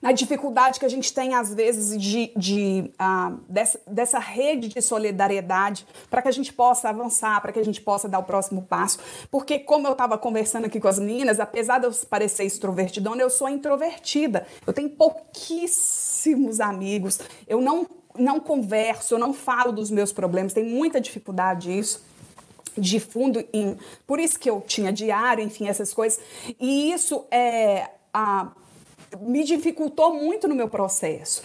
na dificuldade que a gente tem, às vezes, de, de uh, dessa, dessa rede de solidariedade para que a gente possa avançar, para que a gente possa dar o próximo passo. Porque, como eu estava conversando aqui com as meninas, apesar de eu parecer extrovertidona, eu sou introvertida. Eu tenho pouquíssimos amigos, eu não, não converso, eu não falo dos meus problemas, tenho muita dificuldade nisso. de fundo, em, por isso que eu tinha diário, enfim, essas coisas. E isso é, a, me dificultou muito no meu processo.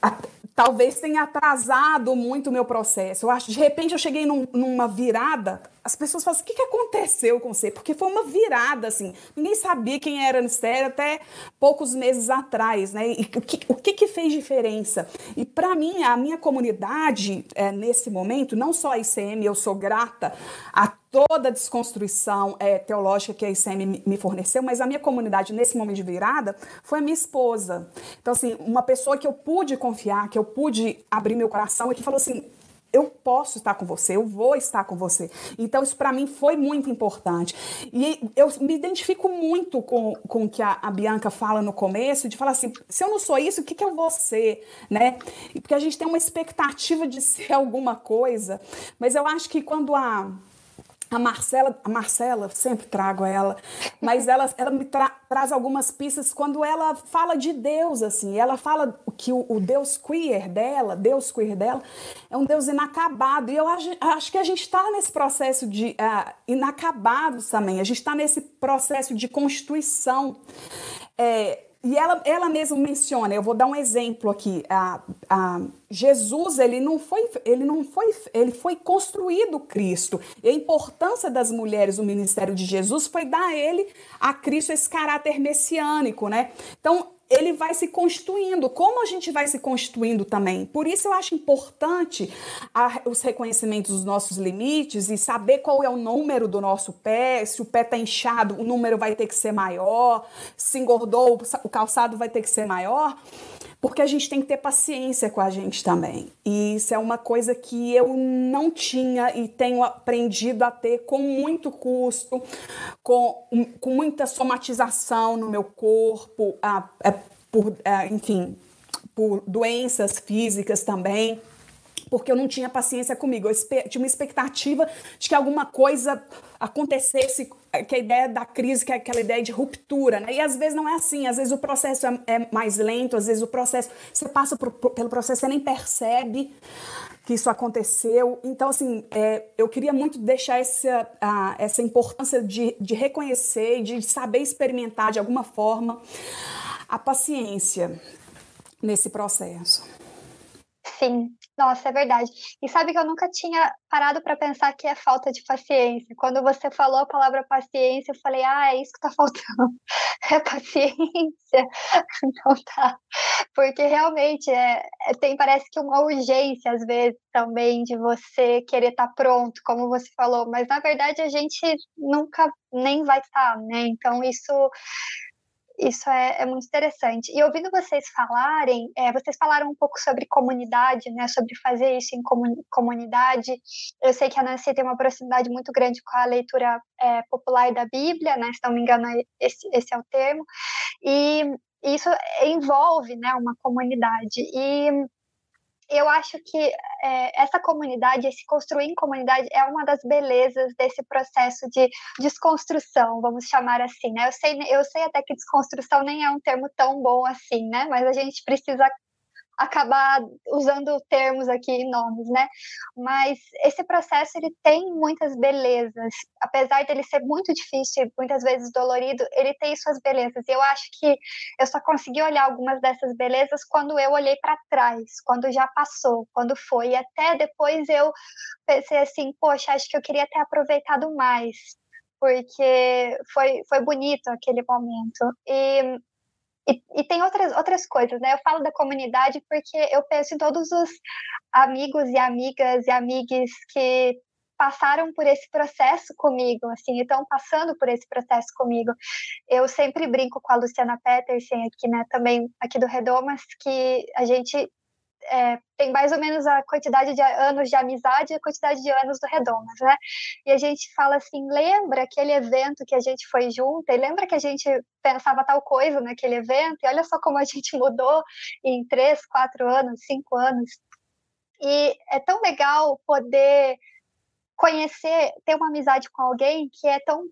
A, talvez tenha atrasado muito o meu processo. Eu acho, de repente eu cheguei num, numa virada as pessoas falam assim, o que, que aconteceu com você? Porque foi uma virada, assim. Ninguém sabia quem era Anistério até poucos meses atrás, né? E o que, o que, que fez diferença? E para mim, a minha comunidade, é, nesse momento, não só a ICM, eu sou grata a toda a desconstrução é, teológica que a ICM me forneceu, mas a minha comunidade, nesse momento de virada, foi a minha esposa. Então, assim, uma pessoa que eu pude confiar, que eu pude abrir meu coração e que falou assim, eu posso estar com você, eu vou estar com você. Então, isso para mim foi muito importante. E eu me identifico muito com, com o que a, a Bianca fala no começo, de falar assim: se eu não sou isso, o que, que eu vou ser? Né? Porque a gente tem uma expectativa de ser *laughs* alguma coisa, mas eu acho que quando a a Marcela, a Marcela, sempre trago ela, mas ela, ela me tra traz algumas pistas quando ela fala de Deus, assim, ela fala que o, o, Deus queer dela, Deus queer dela, é um Deus inacabado, e eu acho, acho que a gente está nesse processo de uh, inacabados também, a gente está nesse processo de constituição, é, e ela, ela mesma menciona, eu vou dar um exemplo aqui. A, a, Jesus, ele não, foi, ele não foi, ele foi construído Cristo. E a importância das mulheres no ministério de Jesus foi dar a ele, a Cristo, esse caráter messiânico, né? Então, ele vai se constituindo, como a gente vai se constituindo também. Por isso eu acho importante a, os reconhecimentos dos nossos limites e saber qual é o número do nosso pé, se o pé está inchado, o número vai ter que ser maior, se engordou, o calçado vai ter que ser maior, porque a gente tem que ter paciência com a gente também. E isso é uma coisa que eu não tinha e tenho aprendido a ter com muito custo, com, com muita somatização no meu corpo, a, a por, é, enfim, por doenças físicas também, porque eu não tinha paciência comigo. Eu tinha uma expectativa de que alguma coisa acontecesse, que a ideia da crise, que é aquela ideia de ruptura, né? E às vezes não é assim, às vezes o processo é, é mais lento, às vezes o processo, você passa por, por, pelo processo, você nem percebe que isso aconteceu. Então, assim, é, eu queria muito deixar essa, a, essa importância de, de reconhecer de saber experimentar de alguma forma a paciência nesse processo. Sim, nossa, é verdade. E sabe que eu nunca tinha parado para pensar que é falta de paciência. Quando você falou a palavra paciência, eu falei, ah, é isso que está faltando. *laughs* É paciência. *laughs* Então tá. Porque realmente é, é, tem, parece que uma urgência, às vezes, também, de você querer estar tá pronto, como você falou. Mas na verdade a gente nunca nem vai estar, tá, né? Então isso isso é, é, muito interessante. E ouvindo vocês falarem, é, vocês falaram um pouco sobre comunidade, né, sobre fazer isso em comunidade. Eu sei que a Nancy tem uma proximidade muito grande com a leitura é, popular da Bíblia, né, se não me engano, esse, esse é o termo. E isso envolve né, uma comunidade. E eu acho que é, essa comunidade, esse construir em comunidade, é uma das belezas desse processo de desconstrução, vamos chamar assim, né? Eu sei, eu sei até que desconstrução nem é um termo tão bom assim, né? Mas a gente precisa acabar usando termos aqui, nomes, né? Mas esse processo ele tem muitas belezas, apesar dele ser muito difícil, muitas vezes dolorido, ele tem suas belezas. E eu acho que eu só consegui olhar algumas dessas belezas quando eu olhei para trás, quando já passou, quando foi. E até depois eu pensei assim, poxa, acho que eu queria ter aproveitado mais porque foi, foi bonito aquele momento. E e, e, tem outras, outras coisas, né? Eu falo da comunidade porque eu penso em todos os amigos e amigas e amigues que passaram por esse processo comigo, assim, estão passando por esse processo comigo. Eu sempre brinco com a Luciana Petersen aqui, né, também aqui do Redomas, que a gente é, tem mais ou menos a quantidade de anos de amizade e a quantidade de anos do Redomas, né? E a gente fala assim, lembra aquele evento que a gente foi junto? E lembra que a gente pensava tal coisa naquele evento? E olha só como a gente mudou em três, quatro anos, cinco anos. E é tão legal poder conhecer, ter uma amizade com alguém que é tão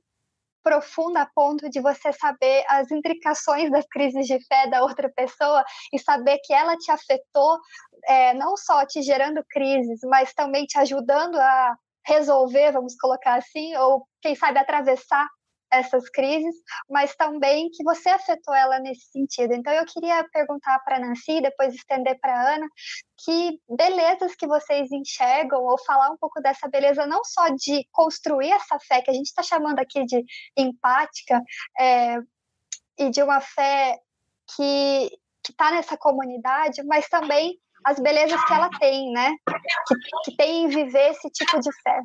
profunda a ponto de você saber as implicações das crises de fé da outra pessoa e saber que ela te afetou, é, não só te gerando crises, mas também te ajudando a resolver, vamos colocar assim, ou quem sabe atravessar essas crises, mas também que você afetou ela nesse sentido. Então eu queria perguntar para Nancy, depois estender para Ana, que belezas que vocês enxergam ou falar um pouco dessa beleza não só de construir essa fé que a gente está chamando aqui de empática é, e de uma fé que está nessa comunidade, mas também as belezas que ela tem, né? Que, que tem em viver esse tipo de fé.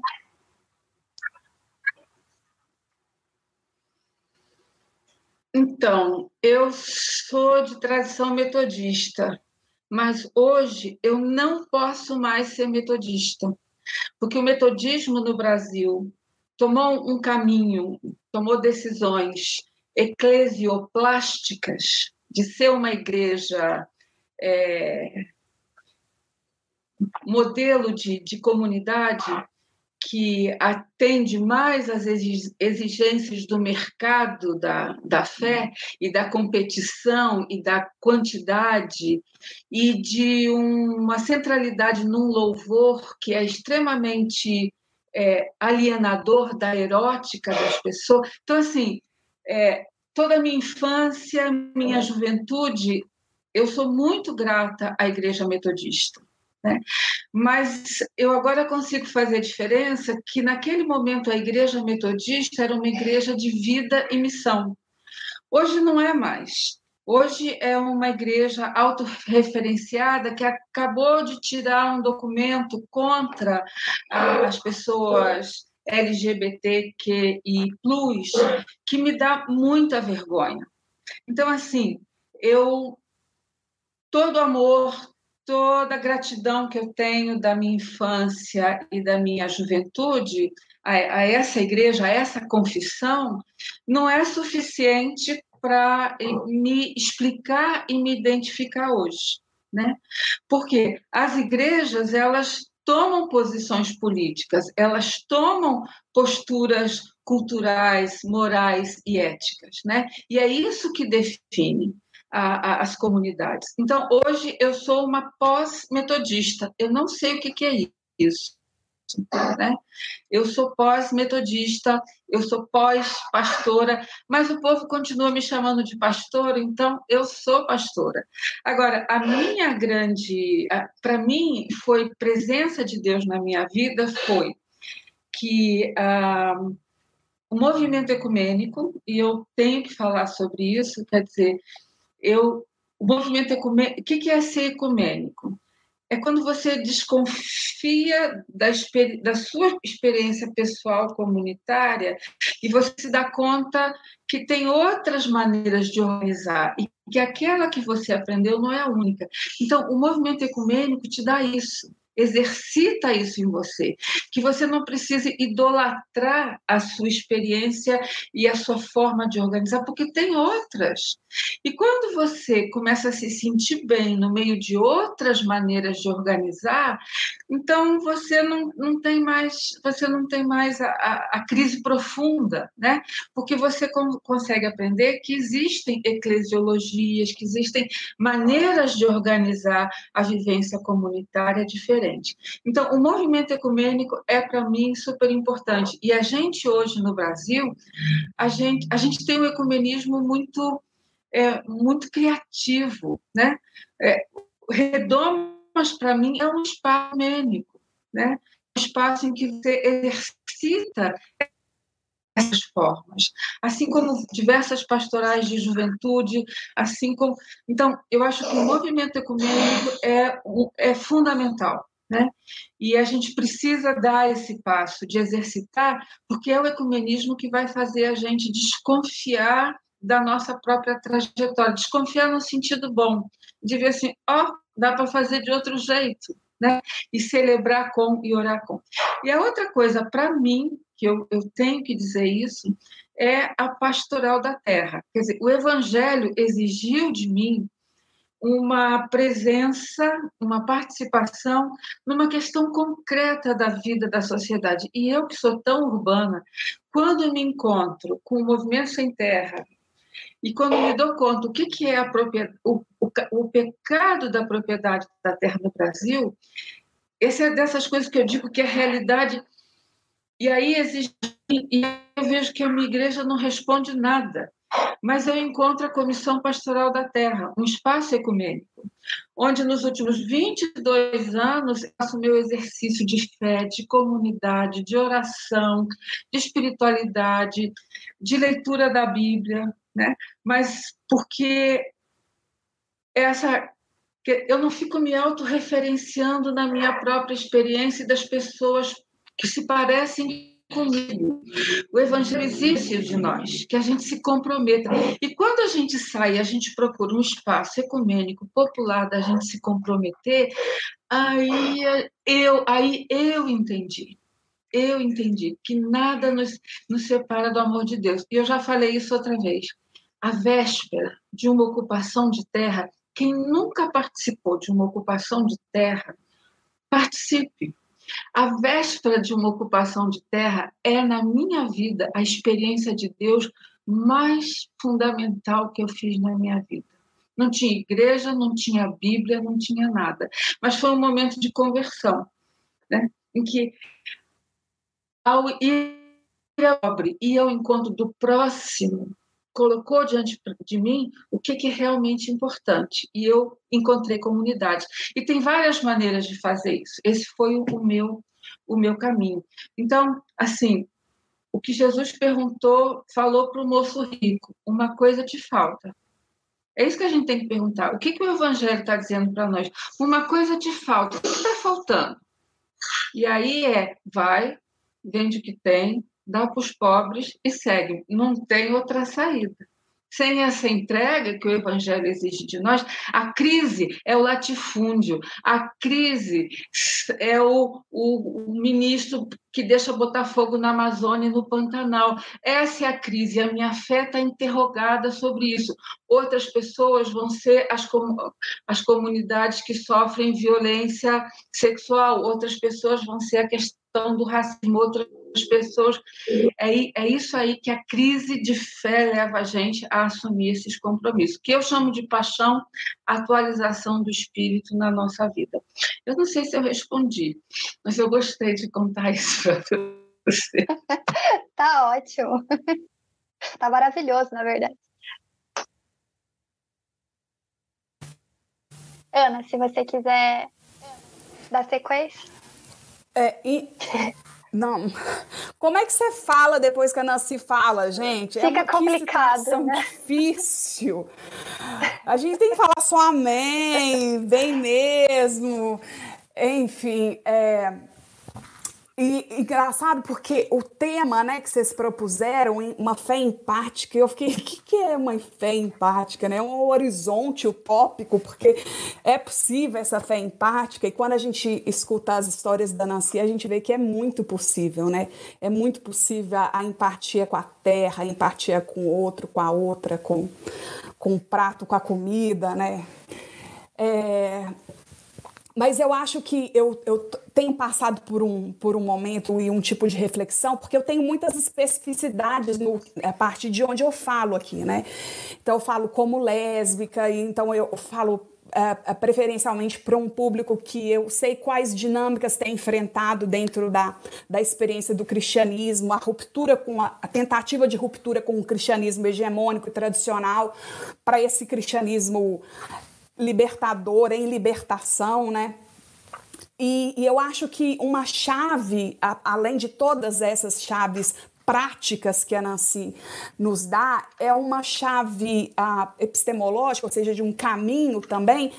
Então, eu sou de tradição metodista, mas hoje eu não posso mais ser metodista, porque o metodismo no Brasil tomou um caminho, tomou decisões eclesioplásticas de ser uma igreja é, modelo de, de comunidade que atende mais às exigências do mercado da, da fé e da competição e da quantidade e de uma centralidade num louvor que é extremamente é, alienador da erótica das pessoas. Então, assim, é, toda a minha infância, minha juventude, eu sou muito grata à Igreja Metodista. Né? Mas eu agora consigo fazer a diferença que naquele momento a igreja metodista era uma igreja de vida e missão. Hoje não é mais. Hoje é uma igreja autorreferenciada que acabou de tirar um documento contra as pessoas LGBTQI+, que me dá muita vergonha. Então, assim, eu todo amor, toda a gratidão que eu tenho da minha infância e da minha juventude a, a essa igreja, a essa confissão, não é suficiente para me explicar e me identificar hoje, né? Porque as igrejas elas tomam posições políticas, elas tomam posturas culturais, morais e éticas, né? E é isso que define a, a, as comunidades. Então, hoje eu sou uma pós-metodista, eu não sei o que, que é isso. Né? Eu sou pós-metodista, eu sou pós-pastora, mas o povo continua me chamando de pastora, então eu sou pastora. Agora, a minha grande, para mim, foi presença de Deus na minha vida foi que ah, o movimento ecumênico, e eu tenho que falar sobre isso, quer dizer, eu, o movimento ecumênico, o que é ser ecumênico? É quando você desconfia da, da sua experiência pessoal comunitária e você se dá conta que tem outras maneiras de organizar e que aquela que você aprendeu não é a única. Então, o movimento ecumênico te dá isso exercita isso em você, que você não precise idolatrar a sua experiência e a sua forma de organizar, porque tem outras. E quando você começa a se sentir bem no meio de outras maneiras de organizar, então você não, não tem mais você não tem mais a, a, a crise profunda, né? Porque você consegue aprender que existem eclesiologias, que existem maneiras de organizar a vivência comunitária diferente. Então, o movimento ecumênico é, para mim, super importante. E a gente, hoje, no Brasil, a gente, a gente tem um ecumenismo muito, é, muito criativo. Né? É, Redomas, para mim, é um espaço ecumênico, né? um espaço em que você exercita essas formas, assim como diversas pastorais de juventude, assim como. Então, eu acho que o movimento ecumênico é, é fundamental. Né? E a gente precisa dar esse passo de exercitar, porque é o ecumenismo que vai fazer a gente desconfiar da nossa própria trajetória, desconfiar no sentido bom, de ver assim, ó, oh, dá para fazer de outro jeito, né? E celebrar com e orar com. E a outra coisa, para mim, que eu, eu tenho que dizer isso, é a pastoral da terra. Quer dizer, o evangelho exigiu de mim uma presença, uma participação numa questão concreta da vida da sociedade. E eu, que sou tão urbana, quando me encontro com o movimento sem terra e quando me dou conta o que, que é o, o, o pecado da propriedade da terra no Brasil, esse é dessas coisas que eu digo que a realidade E aí existe. E eu vejo que a minha igreja não responde nada. Mas eu encontro a Comissão Pastoral da Terra, um espaço ecumênico, onde nos últimos 22 anos faço meu exercício de fé, de comunidade, de oração, de espiritualidade, de leitura da Bíblia, né? Mas porque essa eu não fico me autorreferenciando na minha própria experiência das pessoas que se parecem comigo. O evangelho existe de nós, que a gente se comprometa. E quando a gente sai, a gente procura um espaço ecumênico, popular, da gente se comprometer, aí eu, aí eu entendi. Eu entendi que nada nos, nos separa do amor de Deus. E eu já falei isso outra vez. A véspera de uma ocupação de terra, quem nunca participou de uma ocupação de terra, participe a véspera de uma ocupação de terra é, na minha vida, a experiência de Deus mais fundamental que eu fiz na minha vida. Não tinha igreja, não tinha Bíblia, não tinha nada. Mas foi um momento de conversão, né? em que, ao ir ao pobre, ir ao encontro do próximo, colocou diante de mim o que, que é realmente importante. E eu encontrei comunidade. E tem várias maneiras de fazer isso. Esse foi o meu, o meu caminho. Então, assim, o que Jesus perguntou, falou para o moço rico: uma coisa te falta. É isso que a gente tem que perguntar. O que, que o Evangelho está dizendo para nós? Uma coisa te falta. O que está faltando? E aí é: vai, vende o que tem, dá para os pobres e segue. Não tem outra saída. Sem essa entrega que o Evangelho exige de nós, a crise é o latifúndio, a crise é o, o, o ministro que deixa botar fogo na Amazônia e no Pantanal. Essa é a crise, a minha fé está interrogada sobre isso. Outras pessoas vão ser as, as comunidades que sofrem violência sexual, outras pessoas vão ser a questão do racismo, outras pessoas. É, é isso aí que a crise de fé leva a gente a assumir esses compromissos, que eu chamo de paixão, atualização do espírito na nossa vida. Eu não sei se eu respondi, mas eu gostei de contar *laughs* isso para você. *laughs* tá ótimo. Tá maravilhoso, na verdade. Ana, se você quiser dar sequência. É, e não. Como é que você fala depois que a Nancy fala, gente? É Fica é complicado, né? difícil. A gente tem que falar só amém, bem mesmo. Enfim, é, e engraçado porque o tema né, que vocês propuseram, uma fé empática, eu fiquei, o *laughs* que, que é uma fé empática? Né? É um horizonte utópico, porque é possível essa fé empática, e quando a gente escuta as histórias da Nancy, a gente vê que é muito possível, né? É muito possível a, a empatia com a terra, a empatia com o outro, com a outra, com, com o prato, com a comida, né? É, mas eu acho que eu, eu tenho passado por um, por um momento e um tipo de reflexão, porque eu tenho muitas especificidades no, a partir de onde eu falo aqui, né? Então, eu falo como lésbica, e então eu falo é, preferencialmente para um público que eu sei quais dinâmicas tem enfrentado dentro da, da experiência do cristianismo, a ruptura com a, a tentativa de ruptura com o cristianismo hegemônico e tradicional para esse cristianismo libertador, em libertação, né? E, e, eu acho que uma chave, a, além de todas essas chaves práticas que a Nancy nos dá, é uma chave a, epistemológica, ou seja, de um caminho também,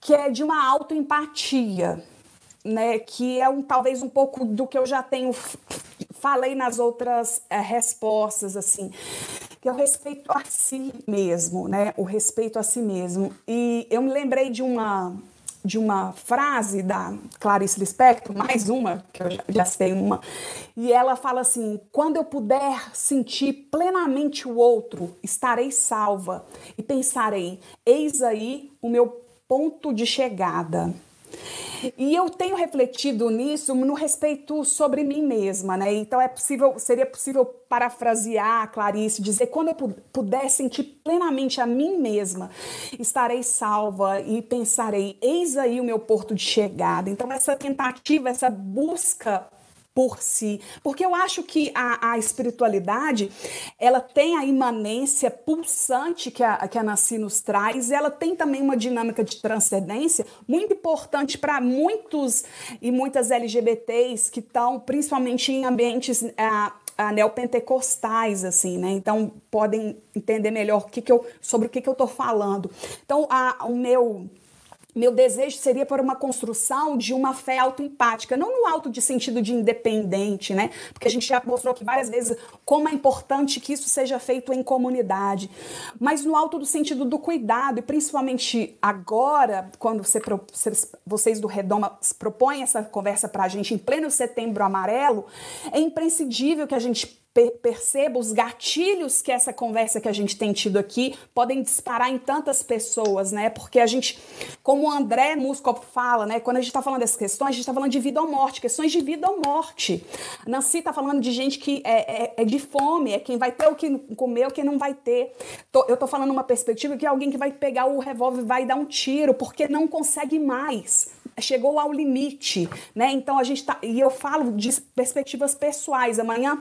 que é de uma autoempatia, né? Que é um, talvez um pouco do que eu já tenho falei nas outras é, respostas, assim, que é o respeito a si mesmo, né? O respeito a si mesmo. E eu me lembrei de uma de uma frase da Clarice Lispector, mais uma, que eu já, sei uma, e ela fala assim: quando eu puder sentir plenamente o outro, estarei salva e pensarei, eis aí o meu ponto de chegada. E eu tenho refletido nisso no respeito sobre mim mesma, né? Então é possível, seria possível parafrasear Clarice, dizer quando eu puder sentir plenamente a mim mesma, estarei salva e pensarei, eis aí o meu porto de chegada. Então essa tentativa, essa busca por si, porque eu acho que a, a, espiritualidade ela tem a imanência pulsante que a, que a Nancy nos traz, ela tem também uma dinâmica de transcendência muito importante para muitos e muitas LGBTs que estão principalmente em ambientes ah, ah, neopentecostais, assim, né? Então podem entender melhor o que que eu, sobre o que, que eu estou falando. Então, a, o meu meu desejo seria por uma construção de uma fé autoempática, não no alto de sentido de independente, né? Porque a gente já mostrou aqui várias vezes como é importante que isso seja feito em comunidade, mas no alto do sentido do cuidado, e principalmente agora, quando você, vocês do Redoma propõem essa conversa para a gente em pleno setembro amarelo, é imprescindível que a gente perceba os gatilhos que essa conversa que a gente tem tido aqui podem disparar em tantas pessoas, né? Porque a gente, como o André Muscop fala, né? Quando a gente está falando dessas questões, a gente está falando de vida ou morte, questões de vida ou morte. Nancy está falando de gente que é, é, é, de fome, é quem vai ter o que comer, o que não vai ter. Tô, eu estou falando uma perspectiva que é alguém que vai pegar o revólver e vai dar um tiro porque não consegue mais chegou ao limite, né? Então a gente tá. E eu falo de perspectivas pessoais. Amanhã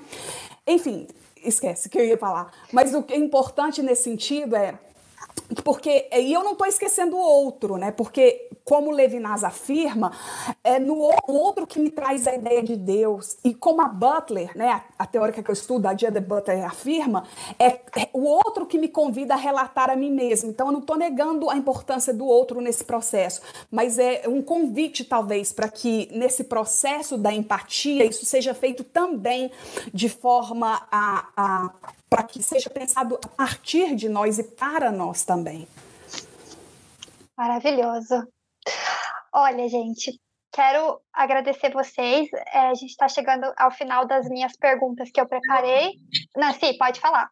enfim, esquece que eu ia falar. Mas o que é importante nesse sentido é porque e eu não estou esquecendo o outro, né? Porque como Levinas afirma, é no o outro que me traz a ideia de Deus e como a Butler, né, a, a teórica que eu estudo, a Dia Butler afirma, é, é, o outro que me convida a relatar a mim mesmo. Então eu não estou negando a importância do outro nesse processo, mas é um convite talvez para que nesse processo da empatia isso seja feito também de forma a, a para que seja pensado a partir de nós e para nós também. Maravilhoso. Olha, gente, quero agradecer vocês. É, a gente está chegando ao final das minhas perguntas que eu preparei. Nancy, pode falar.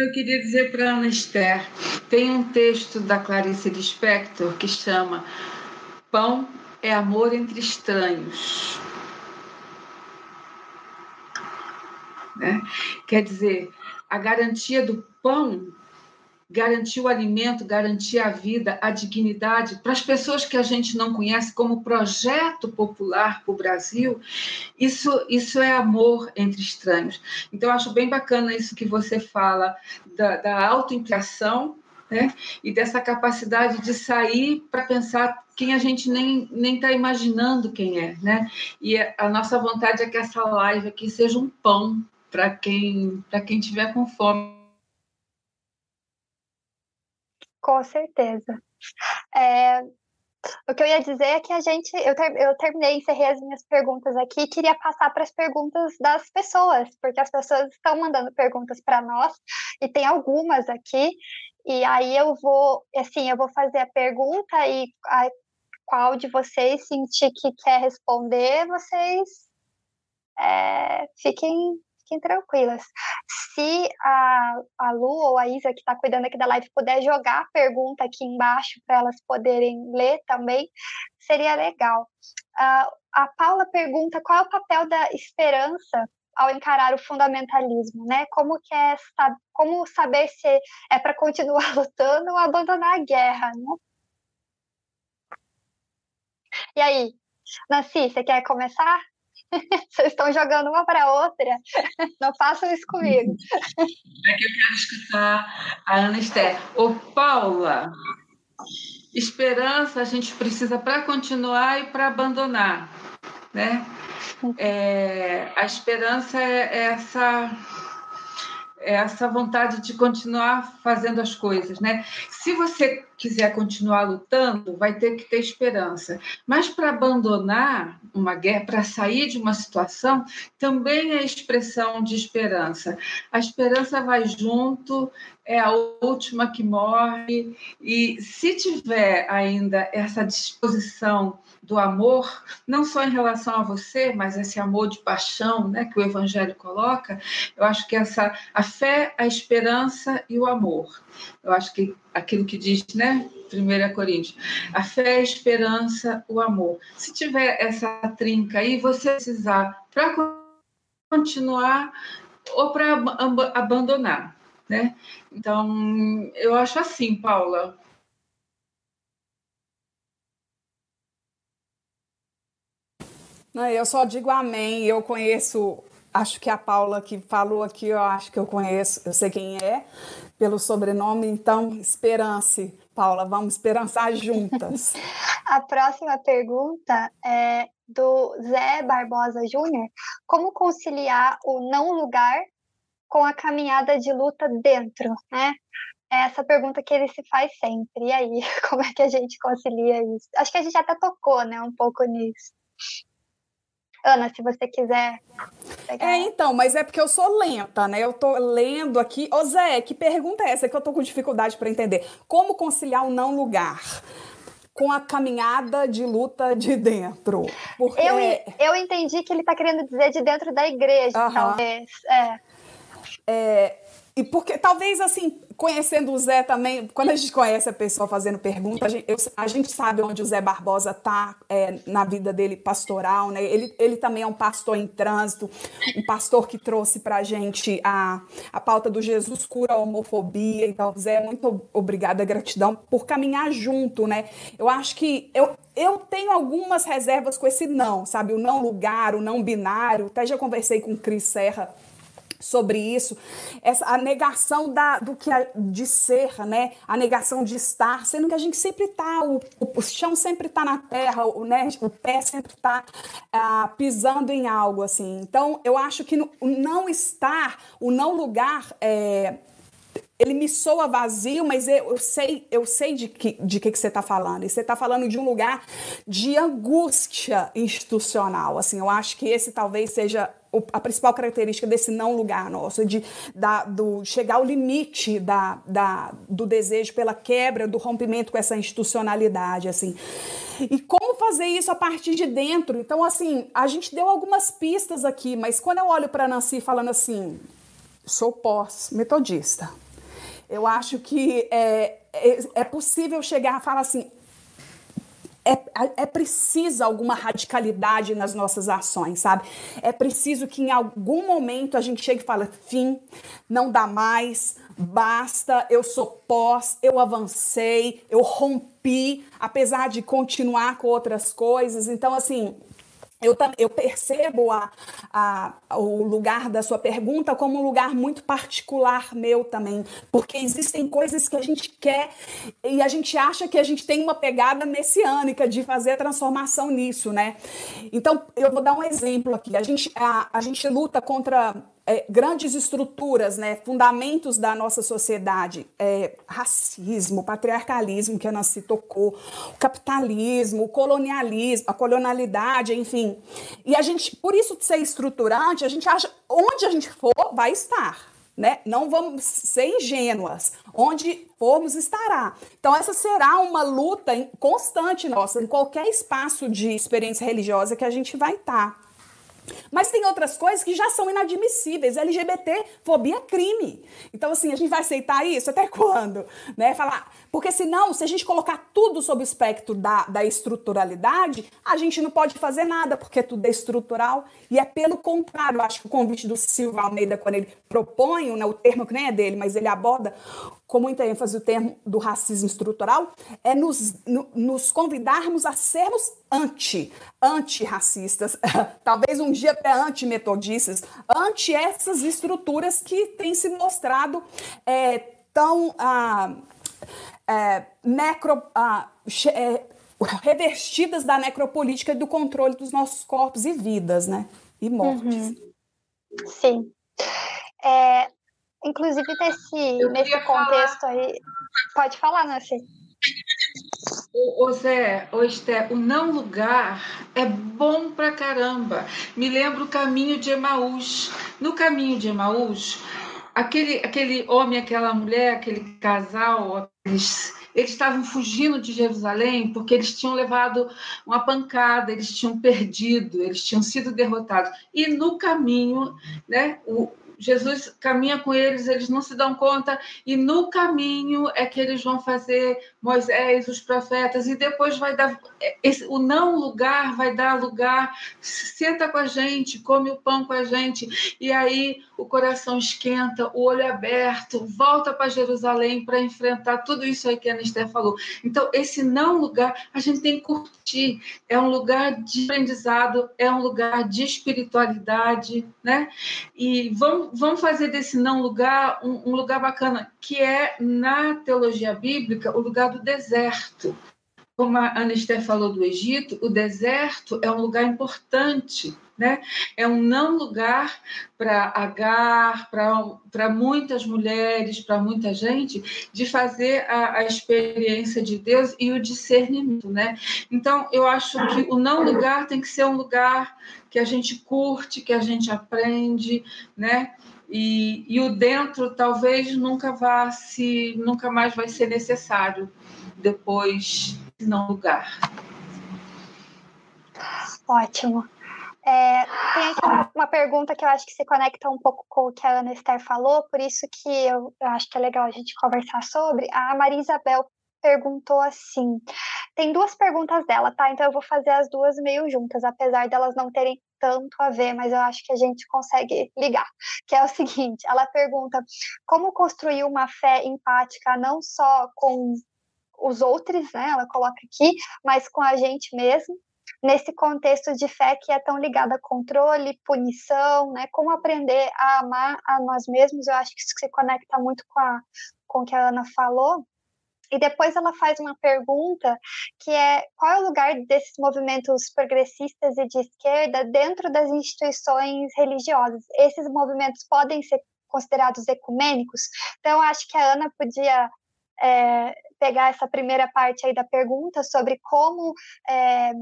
Eu queria dizer para a Ana Esther, tem um texto da Clarice Lispector que chama Pão é amor entre estranhos. Né? Quer dizer, a garantia do pão garantir o alimento, garantir a vida, a dignidade para as pessoas que a gente não conhece como projeto popular para o Brasil, isso, isso é amor entre estranhos. Então, acho bem bacana isso que você fala da, da autoimplicação né? e dessa capacidade de sair para pensar quem a gente nem nem está imaginando quem é, né? E a nossa vontade é que essa live aqui seja um pão para quem para quem tiver com fome. Com certeza. É, o que eu ia dizer é que a gente, eu, ter, eu terminei, encerrei as minhas perguntas aqui, queria passar para as perguntas das pessoas, porque as pessoas estão mandando perguntas para nós e tem algumas aqui. E aí eu vou, assim, eu vou fazer a pergunta e a, qual de vocês sentir que quer responder, vocês é, fiquem fiquem tranquilas. Se a, a Lu ou a Isa, que está cuidando aqui da live, puder jogar a pergunta aqui embaixo para elas poderem ler também, seria legal. Uh, a Paula pergunta qual é o papel da esperança ao encarar o fundamentalismo, né? Como que é como saber se é para continuar *laughs* lutando ou abandonar a guerra, né? E aí, Nancy, você quer começar? *laughs* Vocês estão jogando uma para outra. Não façam isso comigo. É que eu quero escutar a Ana Esther. Ô, Paula, esperança a gente precisa para continuar e para abandonar, né? É, a esperança é essa essa vontade de continuar fazendo as coisas, né? Se você quiser continuar lutando, vai ter que ter esperança. Mas para abandonar uma guerra, para sair de uma situação, também é expressão de esperança. A esperança vai junto, é a última que morre, e se tiver ainda essa disposição do amor, não só em relação a você, mas esse amor de paixão, né, que o Evangelho coloca, eu acho que essa a fé, a esperança e o amor. Eu acho que aquilo que diz, né, 1 Coríntios, a fé, a esperança, o amor. Se tiver essa trinca aí, você precisar para continuar ou para abandonar, né? Então, eu acho assim, Paula, Eu só digo amém. Eu conheço, acho que a Paula que falou aqui, eu acho que eu conheço, eu sei quem é, pelo sobrenome, então, esperance. Paula, vamos esperançar juntas. *laughs* a próxima pergunta é do Zé Barbosa Júnior. Como conciliar o não lugar com a caminhada de luta dentro, né? É essa pergunta que ele se faz sempre. E aí, *laughs* como é que a gente concilia isso? Acho que a gente até tocou, né, um pouco nisso. Ana, se você quiser. Pegar. É, então, mas é porque eu sou lenta, né? Eu tô lendo aqui. Ô, Zé, que pergunta é essa que eu tô com dificuldade para entender? Como conciliar o não lugar? com a caminhada de luta de dentro. Porque... Eu, eu entendi que ele está querendo dizer de dentro da igreja, uhum. talvez. É. É, e porque talvez assim, conhecendo o Zé também, quando a gente conhece a pessoa fazendo pergunta, a gente, eu, a gente sabe onde o Zé Barbosa está é, na vida dele pastoral, né? Ele, ele também é um pastor em trânsito, um pastor que trouxe para a gente a, a pauta do Jesus cura a homofobia. Então, Zé, muito obrigada, gratidão por caminhar junto, né? Eu acho que eu, eu tenho algumas reservas com esse não, sabe? O não lugar, o não binário. Até já conversei com o Cris Serra sobre isso, essa, a negação da, do que a, de ser, né? a negação de estar, sendo que a gente sempre está, o, o, chão sempre está na terra, o, né? o pé sempre está ah, pisando em algo assim. Então, eu acho que no, o não estar, o não lugar, é, ele me soa vazio, mas eu, eu sei, eu sei de que, de que, que você está falando. E você está falando de um lugar de angústia institucional. Assim, eu acho que esse talvez seja a principal característica desse não lugar nosso, de da, do chegar ao limite da, da, do desejo pela quebra, do rompimento com essa institucionalidade, assim. E como fazer isso a partir de dentro? Então, assim, a gente deu algumas pistas aqui, mas quando eu olho para Nancy falando assim, sou pós-metodista, eu acho que é, é, é possível chegar a falar assim, é, é preciso alguma radicalidade nas nossas ações, sabe? É preciso que em algum momento a gente chegue e fale, fim, não dá mais, basta, eu sou pós, eu avancei, eu rompi, apesar de continuar com outras coisas. Então, assim, eu, eu percebo a, a, o lugar da sua pergunta como um lugar muito particular meu também, porque existem coisas que a gente quer e a gente acha que a gente tem uma pegada messiânica de fazer a transformação nisso, né? Então, eu vou dar um exemplo aqui. A gente, a, a gente luta contra é, grandes estruturas, né, fundamentos da nossa sociedade, é, racismo, patriarcalismo, que a Nancy tocou, o capitalismo, o colonialismo, a colonialidade, enfim. E a gente, por isso de ser estruturante, a gente acha onde a gente for, vai estar. Né? Não vamos ser ingênuas. Onde formos, estará. Então, essa será uma luta constante nossa, em qualquer espaço de experiência religiosa que a gente vai estar. Mas tem outras coisas que já são inadmissíveis. LGBT, fobia é crime. Então, assim, a gente vai aceitar isso até *laughs* quando? Né? Falar, porque senão, se a gente colocar tudo sob o espectro da, da estruturalidade, a gente não pode fazer nada, porque tudo é estrutural. E é pelo contrário, acho que o convite do Silva Almeida, quando ele propõe, né, o termo que nem é dele, mas ele aborda com muita ênfase o termo do racismo estrutural, é nos, no, nos convidarmos a sermos anti, anti-racistas, *laughs* talvez um dia até anti-metodistas, anti essas estruturas que têm se mostrado é, tão ah, é, necro, ah, é, revestidas da necropolítica e do controle dos nossos corpos e vidas, né? E mortes. Uhum. Sim. É, Inclusive, nesse, nesse contexto falar... aí. Pode falar, Nancy. Ô, Zé, ô Esté, o não lugar é bom pra caramba. Me lembra o caminho de Emaús. No caminho de Emaús, aquele, aquele homem, aquela mulher, aquele casal, eles, eles estavam fugindo de Jerusalém porque eles tinham levado uma pancada, eles tinham perdido, eles tinham sido derrotados. E no caminho, né, o, Jesus caminha com eles, eles não se dão conta, e no caminho é que eles vão fazer Moisés, os profetas, e depois vai dar. Esse, o não lugar vai dar lugar, senta com a gente, come o pão com a gente, e aí o coração esquenta, o olho aberto, volta para Jerusalém para enfrentar tudo isso aí que a Anisté falou. Então, esse não lugar, a gente tem que curtir. É um lugar de aprendizado, é um lugar de espiritualidade, né? E vamos, vamos fazer desse não lugar um, um lugar bacana, que é, na teologia bíblica, o lugar do deserto. Como a Anisté falou do Egito, o deserto é um lugar importante né? É um não lugar para Agar, para muitas mulheres, para muita gente, de fazer a, a, experiência de Deus e o discernimento. Né? Então, eu acho que o não lugar tem que ser um lugar que a gente curte, que a gente aprende, né? E, e o dentro talvez nunca vá se nunca mais vai ser necessário depois não lugar. Ótimo. É, tem aqui uma pergunta que eu acho que se conecta um pouco com o que a Ana Esther falou, por isso que eu, eu acho que é legal a gente conversar sobre. A Maria Isabel perguntou assim: tem duas perguntas dela, tá? Então eu vou fazer as duas meio juntas, apesar delas não terem tanto a ver, mas eu acho que a gente consegue ligar. Que é o seguinte: ela pergunta como construir uma fé empática não só com os outros, né? Ela coloca aqui, mas com a gente mesmo nesse contexto de fé que é tão ligado a controle, punição, né? Como aprender a amar a nós mesmos, eu acho que isso se conecta muito com, a, com o que a Ana falou. E depois ela faz uma pergunta que é qual é o lugar desses movimentos progressistas e de esquerda dentro das instituições religiosas? Esses movimentos podem ser considerados ecumênicos? Então, acho que a Ana podia é, pegar essa primeira parte aí da pergunta sobre como é,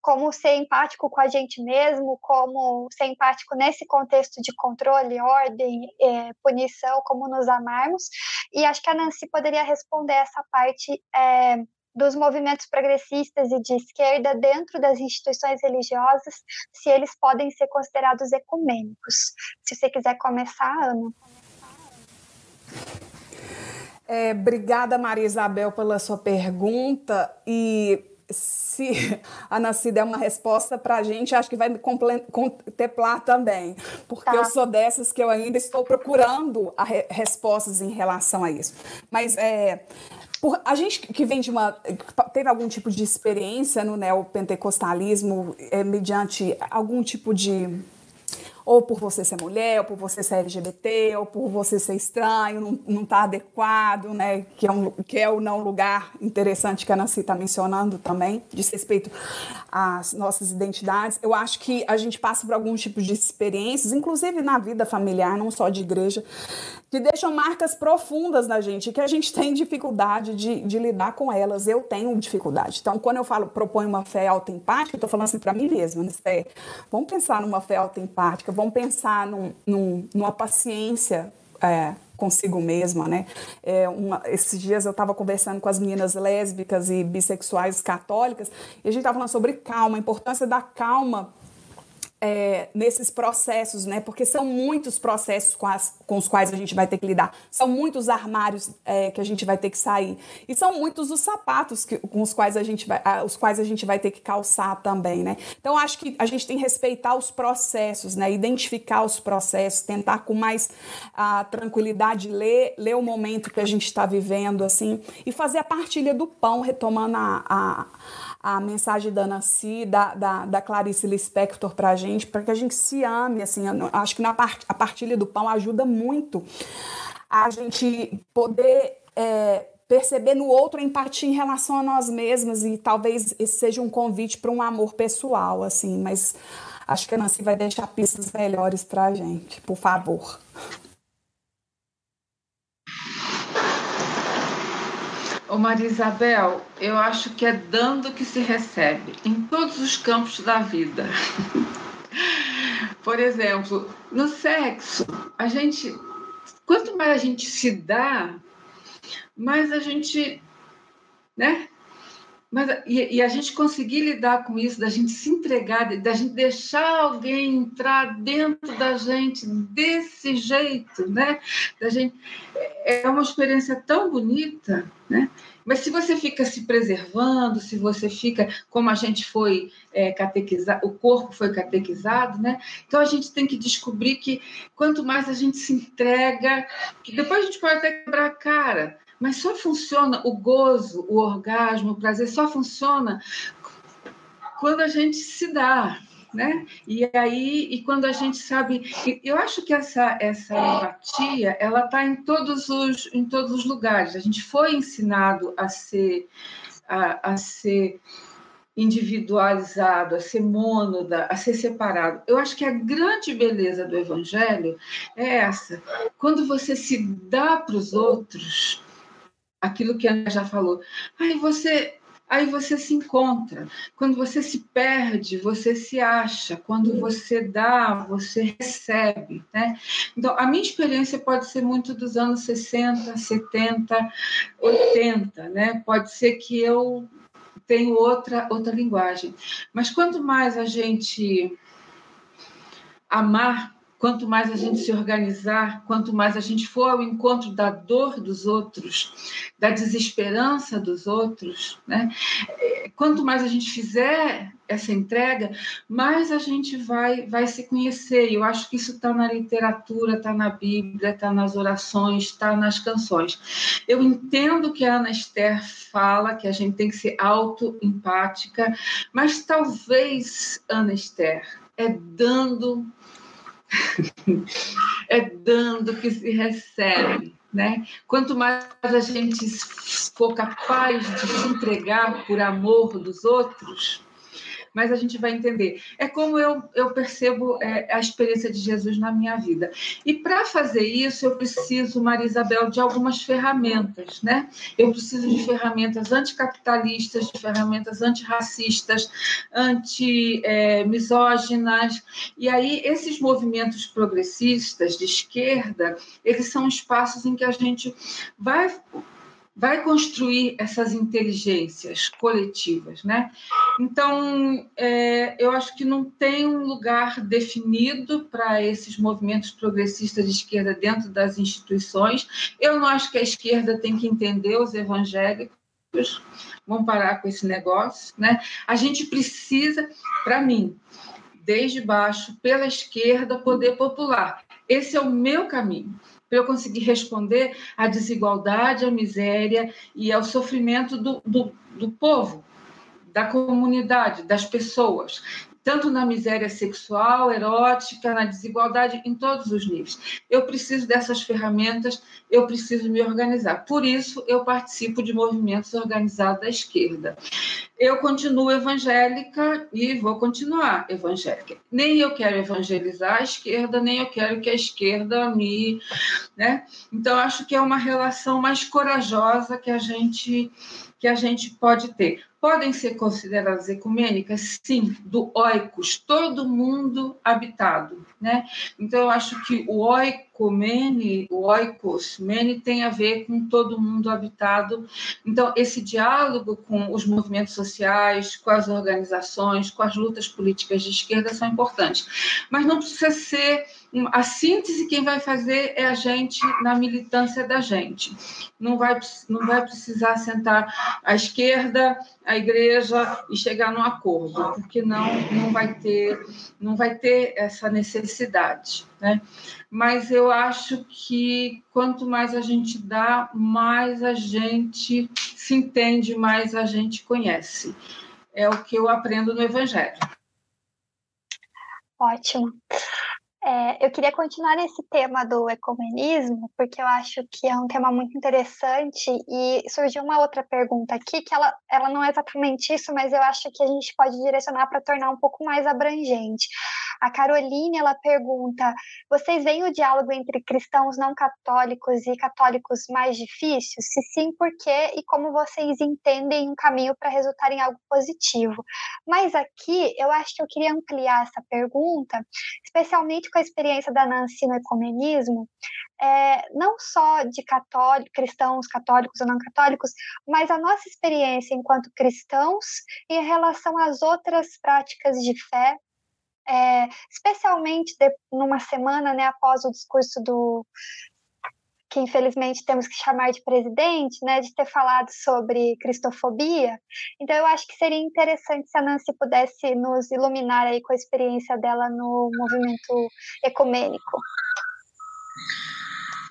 como ser empático com a gente mesmo, como ser empático nesse contexto de controle, ordem, é, punição, como nos amarmos. E acho que a Nancy poderia responder essa parte é, dos movimentos progressistas e de esquerda dentro das instituições religiosas, se eles podem ser considerados ecumênicos. Se você quiser começar, Ana. É, obrigada, Maria Isabel, pela sua pergunta. E se *laughs* a Nasci der uma resposta para a gente, acho que vai me contemplar também, porque tá. eu sou dessas que eu ainda estou procurando re respostas em relação a isso. Mas é, por, a gente que vem de uma. teve algum tipo de experiência no neopentecostalismo, é, mediante algum tipo de ou por você ser mulher, ou por você ser LGBT, ou por você ser estranho, não, não tá adequado, né? Que é, um, que é o não lugar interessante que a Nancy está mencionando também, diz respeito às nossas identidades. Eu acho que a gente passa por algum tipo de experiências, inclusive na vida familiar, não só de igreja, que deixam marcas profundas na gente, que a gente tem dificuldade de, de lidar com elas. Eu tenho dificuldade. Então, quando eu falo, proponho uma fé autoempática, eu estou falando assim para mim mesma, né? Vamos pensar numa fé autoempática, vão pensar num, num, numa paciência é, consigo mesma, né? É uma, esses dias eu estava conversando com as meninas lésbicas e bissexuais católicas e a gente estava falando sobre calma, a importância da calma é, nesses processos, né? Porque são muitos processos com, as, com, os quais a gente vai ter que lidar, são muitos armários é, que a gente vai ter que sair e são muitos os sapatos que, com os quais a gente vai, os quais a gente vai ter que calçar também, né? Então acho que a gente tem que respeitar os processos, né? Identificar os processos, tentar com mais a tranquilidade ler, ler o momento que a gente está vivendo, assim, e fazer a partilha do pão, retomando a, a a mensagem da Nancy, da, da, da Clarice Lispector para a gente, para que a gente se ame, assim, acho que na part, a partilha do pão ajuda muito a gente poder é, perceber no outro empatia em relação a nós mesmas e talvez esse seja um convite para um amor pessoal, assim, mas acho que a Nancy vai deixar pistas melhores para a gente, por favor. Ô Maria Isabel, eu acho que é dando que se recebe em todos os campos da vida. *laughs* Por exemplo, no sexo, a gente, quanto mais a gente se dá, mais a gente, né, mas e, e, a gente conseguir lidar com isso, da gente se entregar, da gente deixar alguém entrar dentro da gente desse jeito, né? Da gente é, é uma experiência tão bonita, né? Mas se você fica se preservando, se você fica como a gente foi é, catequizado, o corpo foi catequizado, né? Então a gente tem que descobrir que quanto mais a gente se entrega, depois a gente pode até quebrar a cara, mas só funciona o gozo, o orgasmo, o prazer, só funciona quando a gente se dá, né? E aí, e quando a gente sabe, eu acho que essa essa empatia, ela está em todos os em todos os lugares. A gente foi ensinado a ser a, a ser individualizado, a ser mônada, a ser separado. Eu acho que a grande beleza do evangelho é essa. Quando você se dá para os outros, aquilo que a Ana já falou. Aí você, aí você se encontra. Quando você se perde, você se acha. Quando você dá, você recebe. Né? Então, a minha experiência pode ser muito dos anos 60, 70, 80. Né? Pode ser que eu tenho outra, outra linguagem. Mas quanto mais a gente amar quanto mais a gente se organizar, quanto mais a gente for ao encontro da dor dos outros, da desesperança dos outros, né? quanto mais a gente fizer essa entrega, mais a gente vai, vai se conhecer. Eu acho que isso está na literatura, está na Bíblia, está nas orações, está nas canções. Eu entendo que a Ana Esther fala que a gente tem que ser auto-empática, mas talvez, Ana Esther, é dando *laughs* é dando que se recebe. Né? Quanto mais a gente for capaz de se entregar por amor dos outros, mas a gente vai entender. É como eu, eu percebo é, a experiência de Jesus na minha vida. E para fazer isso, eu preciso, Maria Isabel, de algumas ferramentas, né? Eu preciso de ferramentas anticapitalistas, de ferramentas antirracistas, anti-misóginas. É, e aí, esses movimentos progressistas de esquerda, eles são espaços em que a gente vai vai construir essas inteligências coletivas, né? Então, é, eu acho que não tem um lugar definido para esses movimentos progressistas de esquerda dentro das instituições. Eu não acho que a esquerda tem que entender os evangélicos. Vamos parar com esse negócio, né? A gente precisa, para mim, desde baixo, pela esquerda, poder popular. Esse é o meu caminho para eu conseguir responder à desigualdade, à miséria e ao sofrimento do, do, do povo, da comunidade, das pessoas tanto na miséria sexual, erótica, na desigualdade, em todos os níveis. Eu preciso dessas ferramentas, eu preciso me organizar. Por isso, eu participo de movimentos organizados da esquerda. Eu continuo evangélica e vou continuar evangélica. Nem eu quero evangelizar a esquerda, nem eu quero que a esquerda me. Né? Então, acho que é uma relação mais corajosa que a gente que a gente pode ter podem ser consideradas ecumênicas? Sim, do oikos, todo mundo habitado. Né? Então, eu acho que o oikomene, o oikos, mene, tem a ver com todo mundo habitado. Então, esse diálogo com os movimentos sociais, com as organizações, com as lutas políticas de esquerda são importantes. Mas não precisa ser a síntese quem vai fazer é a gente na militância da gente. Não vai, não vai precisar sentar à esquerda, a igreja e chegar num acordo, porque não, não vai ter não vai ter essa necessidade, né? Mas eu acho que quanto mais a gente dá, mais a gente se entende, mais a gente conhece. É o que eu aprendo no Evangelho. Ótimo. É, eu queria continuar nesse tema do ecumenismo, porque eu acho que é um tema muito interessante e surgiu uma outra pergunta aqui, que ela, ela não é exatamente isso, mas eu acho que a gente pode direcionar para tornar um pouco mais abrangente. A Caroline, ela pergunta, vocês veem o diálogo entre cristãos não católicos e católicos mais difícil? Se sim, por quê? E como vocês entendem um caminho para resultar em algo positivo? Mas aqui, eu acho que eu queria ampliar essa pergunta, especialmente com com a experiência da Nancy no ecumenismo, é, não só de católicos, cristãos católicos ou não católicos, mas a nossa experiência enquanto cristãos em relação às outras práticas de fé, é, especialmente de, numa semana né, após o discurso do que infelizmente temos que chamar de presidente, né, de ter falado sobre cristofobia. Então eu acho que seria interessante se a Nancy pudesse nos iluminar aí com a experiência dela no movimento ecumênico.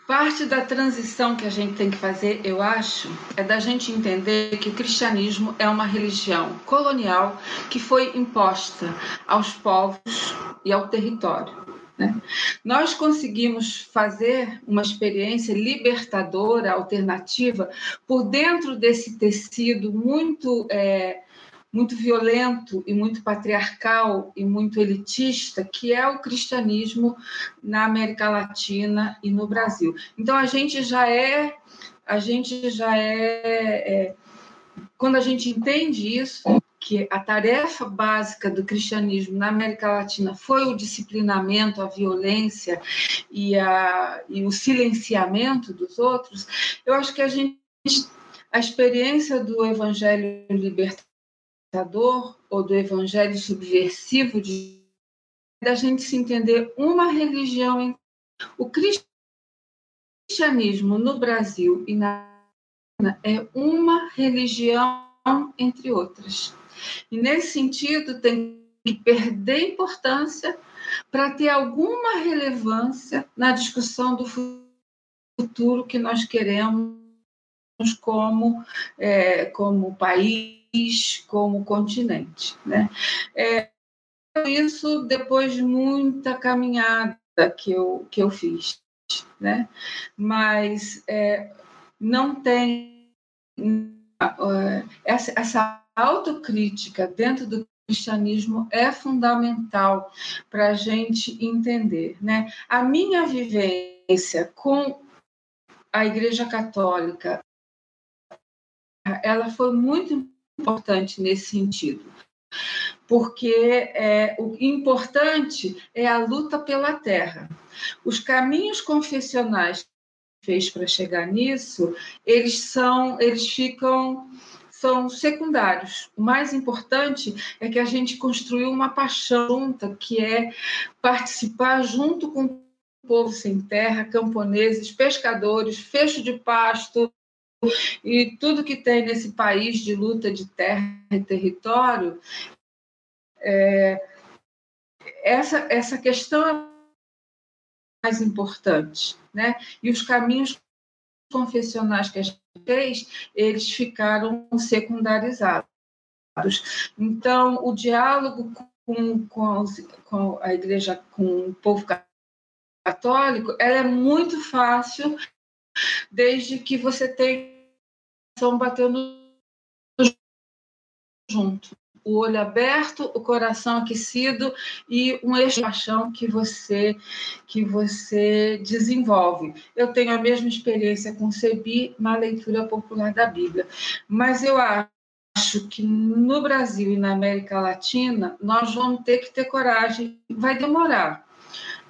Parte da transição que a gente tem que fazer, eu acho, é da gente entender que o cristianismo é uma religião colonial que foi imposta aos povos e ao território. Né? Nós conseguimos fazer uma experiência libertadora, alternativa, por dentro desse tecido muito, é, muito violento e muito patriarcal e muito elitista, que é o cristianismo na América Latina e no Brasil. Então a gente já é, a gente já é, é quando a gente entende isso, que a tarefa básica do cristianismo na América Latina foi o disciplinamento, a violência e, a, e o silenciamento dos outros, eu acho que a gente a experiência do evangelho libertador ou do evangelho subversivo de da gente se entender uma religião o cristianismo no Brasil e na é uma religião entre outras. E nesse sentido, tem que perder importância para ter alguma relevância na discussão do futuro que nós queremos como, é, como país, como continente. Né? É, isso depois de muita caminhada que eu, que eu fiz. Né? Mas é, não tem é, essa, essa autocrítica dentro do cristianismo é fundamental para a gente entender. Né? A minha vivência com a Igreja Católica, ela foi muito importante nesse sentido, porque é, o importante é a luta pela terra. Os caminhos confessionais fez para chegar nisso, eles são, eles ficam são secundários. O mais importante é que a gente construiu uma paixão junta, que é participar junto com o povo sem terra, camponeses, pescadores, fecho de pasto e tudo que tem nesse país de luta de terra e território. É, essa, essa questão é mais importante, né? E os caminhos confessionais que a gente fez, eles ficaram secundarizados. Então, o diálogo com, com, com a igreja, com o povo católico, é muito fácil desde que você tenha batendo junto o olho aberto, o coração aquecido e um eixo de paixão que você que você desenvolve. Eu tenho a mesma experiência com Sebi na leitura popular da Bíblia, mas eu acho que no Brasil e na América Latina nós vamos ter que ter coragem, vai demorar,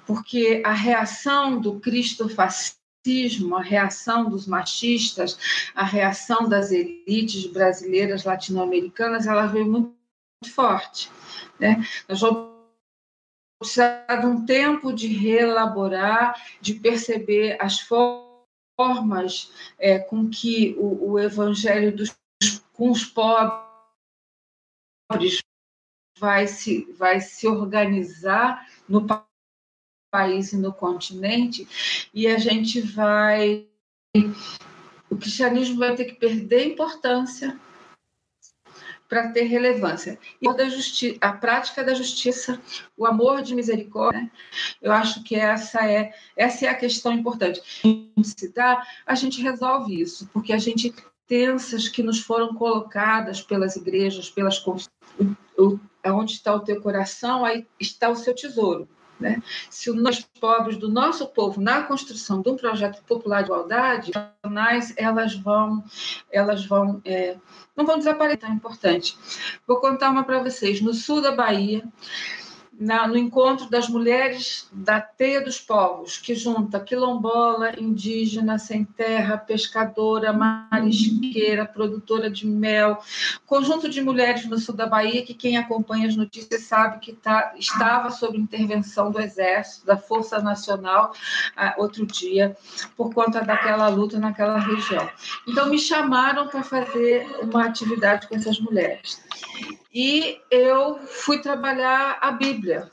porque a reação do Cristo fascismo, a reação dos machistas, a reação das elites brasileiras, latino-americanas, ela veio muito forte. Né? Nós vamos precisar de um tempo de reelaborar, de perceber as formas é, com que o, o evangelho dos, com os pobres vai se, vai se organizar no país e no continente, e a gente vai. O cristianismo vai ter que perder importância para ter relevância. E da justi a prática da justiça, o amor de misericórdia, né? eu acho que essa é, essa é a questão importante. Se dá, a gente resolve isso, porque a gente tensas que nos foram colocadas pelas igrejas, pelas onde está o teu coração, aí está o seu tesouro. Né? Se os pobres do nosso povo, na construção de um projeto popular de igualdade, elas vão, elas vão, é, não vão desaparecer, é importante. Vou contar uma para vocês. No sul da Bahia, na, no encontro das mulheres da Teia dos Povos, que junta quilombola, indígena, sem terra, pescadora, marisqueira, produtora de mel, conjunto de mulheres no sul da Bahia, que quem acompanha as notícias sabe que tá, estava sob intervenção do Exército, da Força Nacional, uh, outro dia, por conta daquela luta naquela região. Então, me chamaram para fazer uma atividade com essas mulheres. E eu fui trabalhar a Bíblia.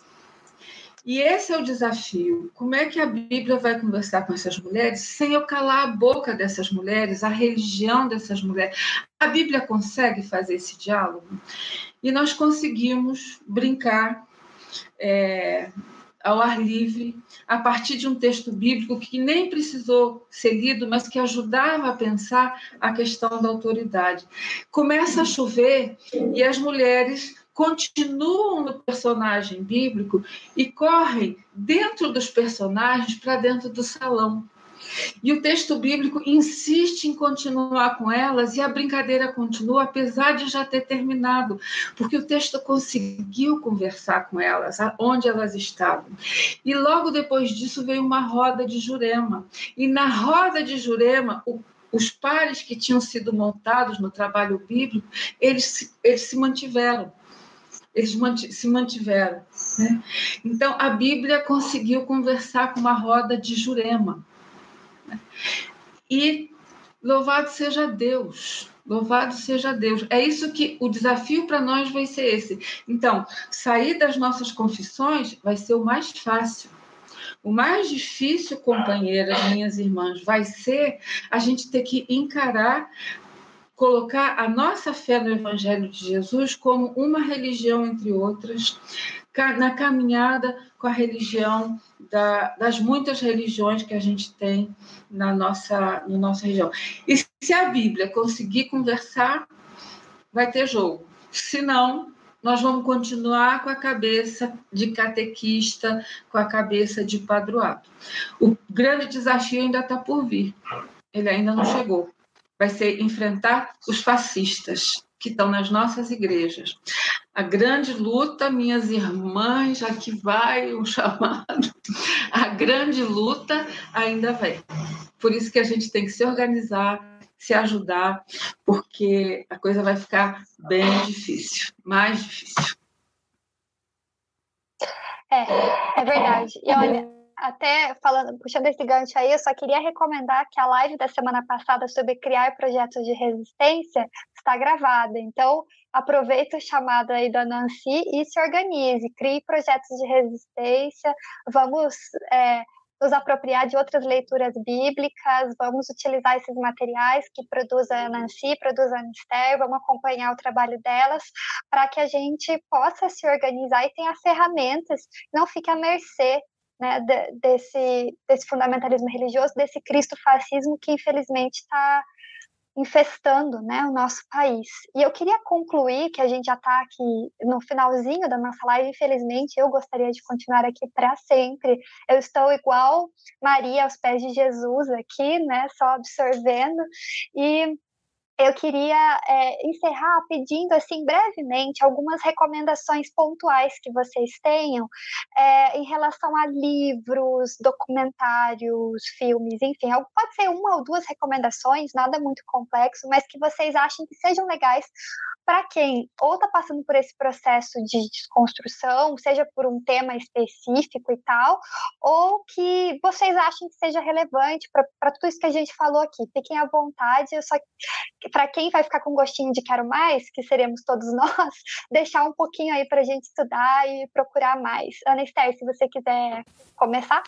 E esse é o desafio. Como é que a Bíblia vai conversar com essas mulheres sem eu calar a boca dessas mulheres, a religião dessas mulheres? A Bíblia consegue fazer esse diálogo? E nós conseguimos brincar é, ao ar livre, a partir de um texto bíblico que nem precisou ser lido, mas que ajudava a pensar a questão da autoridade. Começa a chover e as mulheres continuam no personagem bíblico e correm dentro dos personagens para dentro do salão. E o texto bíblico insiste em continuar com elas e a brincadeira continua, apesar de já ter terminado, porque o texto conseguiu conversar com elas, onde elas estavam. E logo depois disso veio uma roda de Jurema. E na roda de Jurema, o os pares que tinham sido montados no trabalho bíblico, eles, eles se mantiveram. Eles se mantiveram. Né? Então, a Bíblia conseguiu conversar com uma roda de Jurema. E louvado seja Deus. Louvado seja Deus. É isso que o desafio para nós vai ser esse. Então, sair das nossas confissões vai ser o mais fácil. O mais difícil, companheiras, minhas irmãs, vai ser a gente ter que encarar, colocar a nossa fé no Evangelho de Jesus como uma religião entre outras, na caminhada com a religião da, das muitas religiões que a gente tem na nossa, na nossa região. E se a Bíblia conseguir conversar, vai ter jogo. Se não, nós vamos continuar com a cabeça de catequista, com a cabeça de padroado. O grande desafio ainda está por vir. Ele ainda não chegou. Vai ser enfrentar os fascistas que estão nas nossas igrejas. A grande luta, minhas irmãs, aqui vai o *laughs* chamado, a grande luta ainda vem. Por isso que a gente tem que se organizar, se ajudar, porque a coisa vai ficar bem difícil, mais difícil. É, é verdade. E olha, até falando, puxando esse gancho aí, eu só queria recomendar que a live da semana passada sobre criar projetos de resistência está gravada. Então, aproveita o chamado aí da Nancy e se organize, crie projetos de resistência, vamos é, nos apropriar de outras leituras bíblicas, vamos utilizar esses materiais que produz a Nancy, produz a Anister, vamos acompanhar o trabalho delas, para que a gente possa se organizar e tenha ferramentas, não fique à mercê né, desse, desse fundamentalismo religioso, desse cristo-fascismo que infelizmente está infestando né, o nosso país. E eu queria concluir, que a gente já está aqui no finalzinho da nossa live, infelizmente eu gostaria de continuar aqui para sempre. Eu estou igual Maria aos pés de Jesus aqui, né, só absorvendo. E eu queria é, encerrar pedindo, assim, brevemente, algumas recomendações pontuais que vocês tenham é, em relação a livros, documentários, filmes, enfim. Pode ser uma ou duas recomendações, nada muito complexo, mas que vocês achem que sejam legais para quem ou está passando por esse processo de desconstrução, seja por um tema específico e tal, ou que vocês achem que seja relevante para tudo isso que a gente falou aqui. Fiquem à vontade, eu só para quem vai ficar com gostinho de quero mais, que seremos todos *laughs* nós, deixar um pouquinho aí para a gente estudar e procurar mais. Ana Esther, se você quiser começar.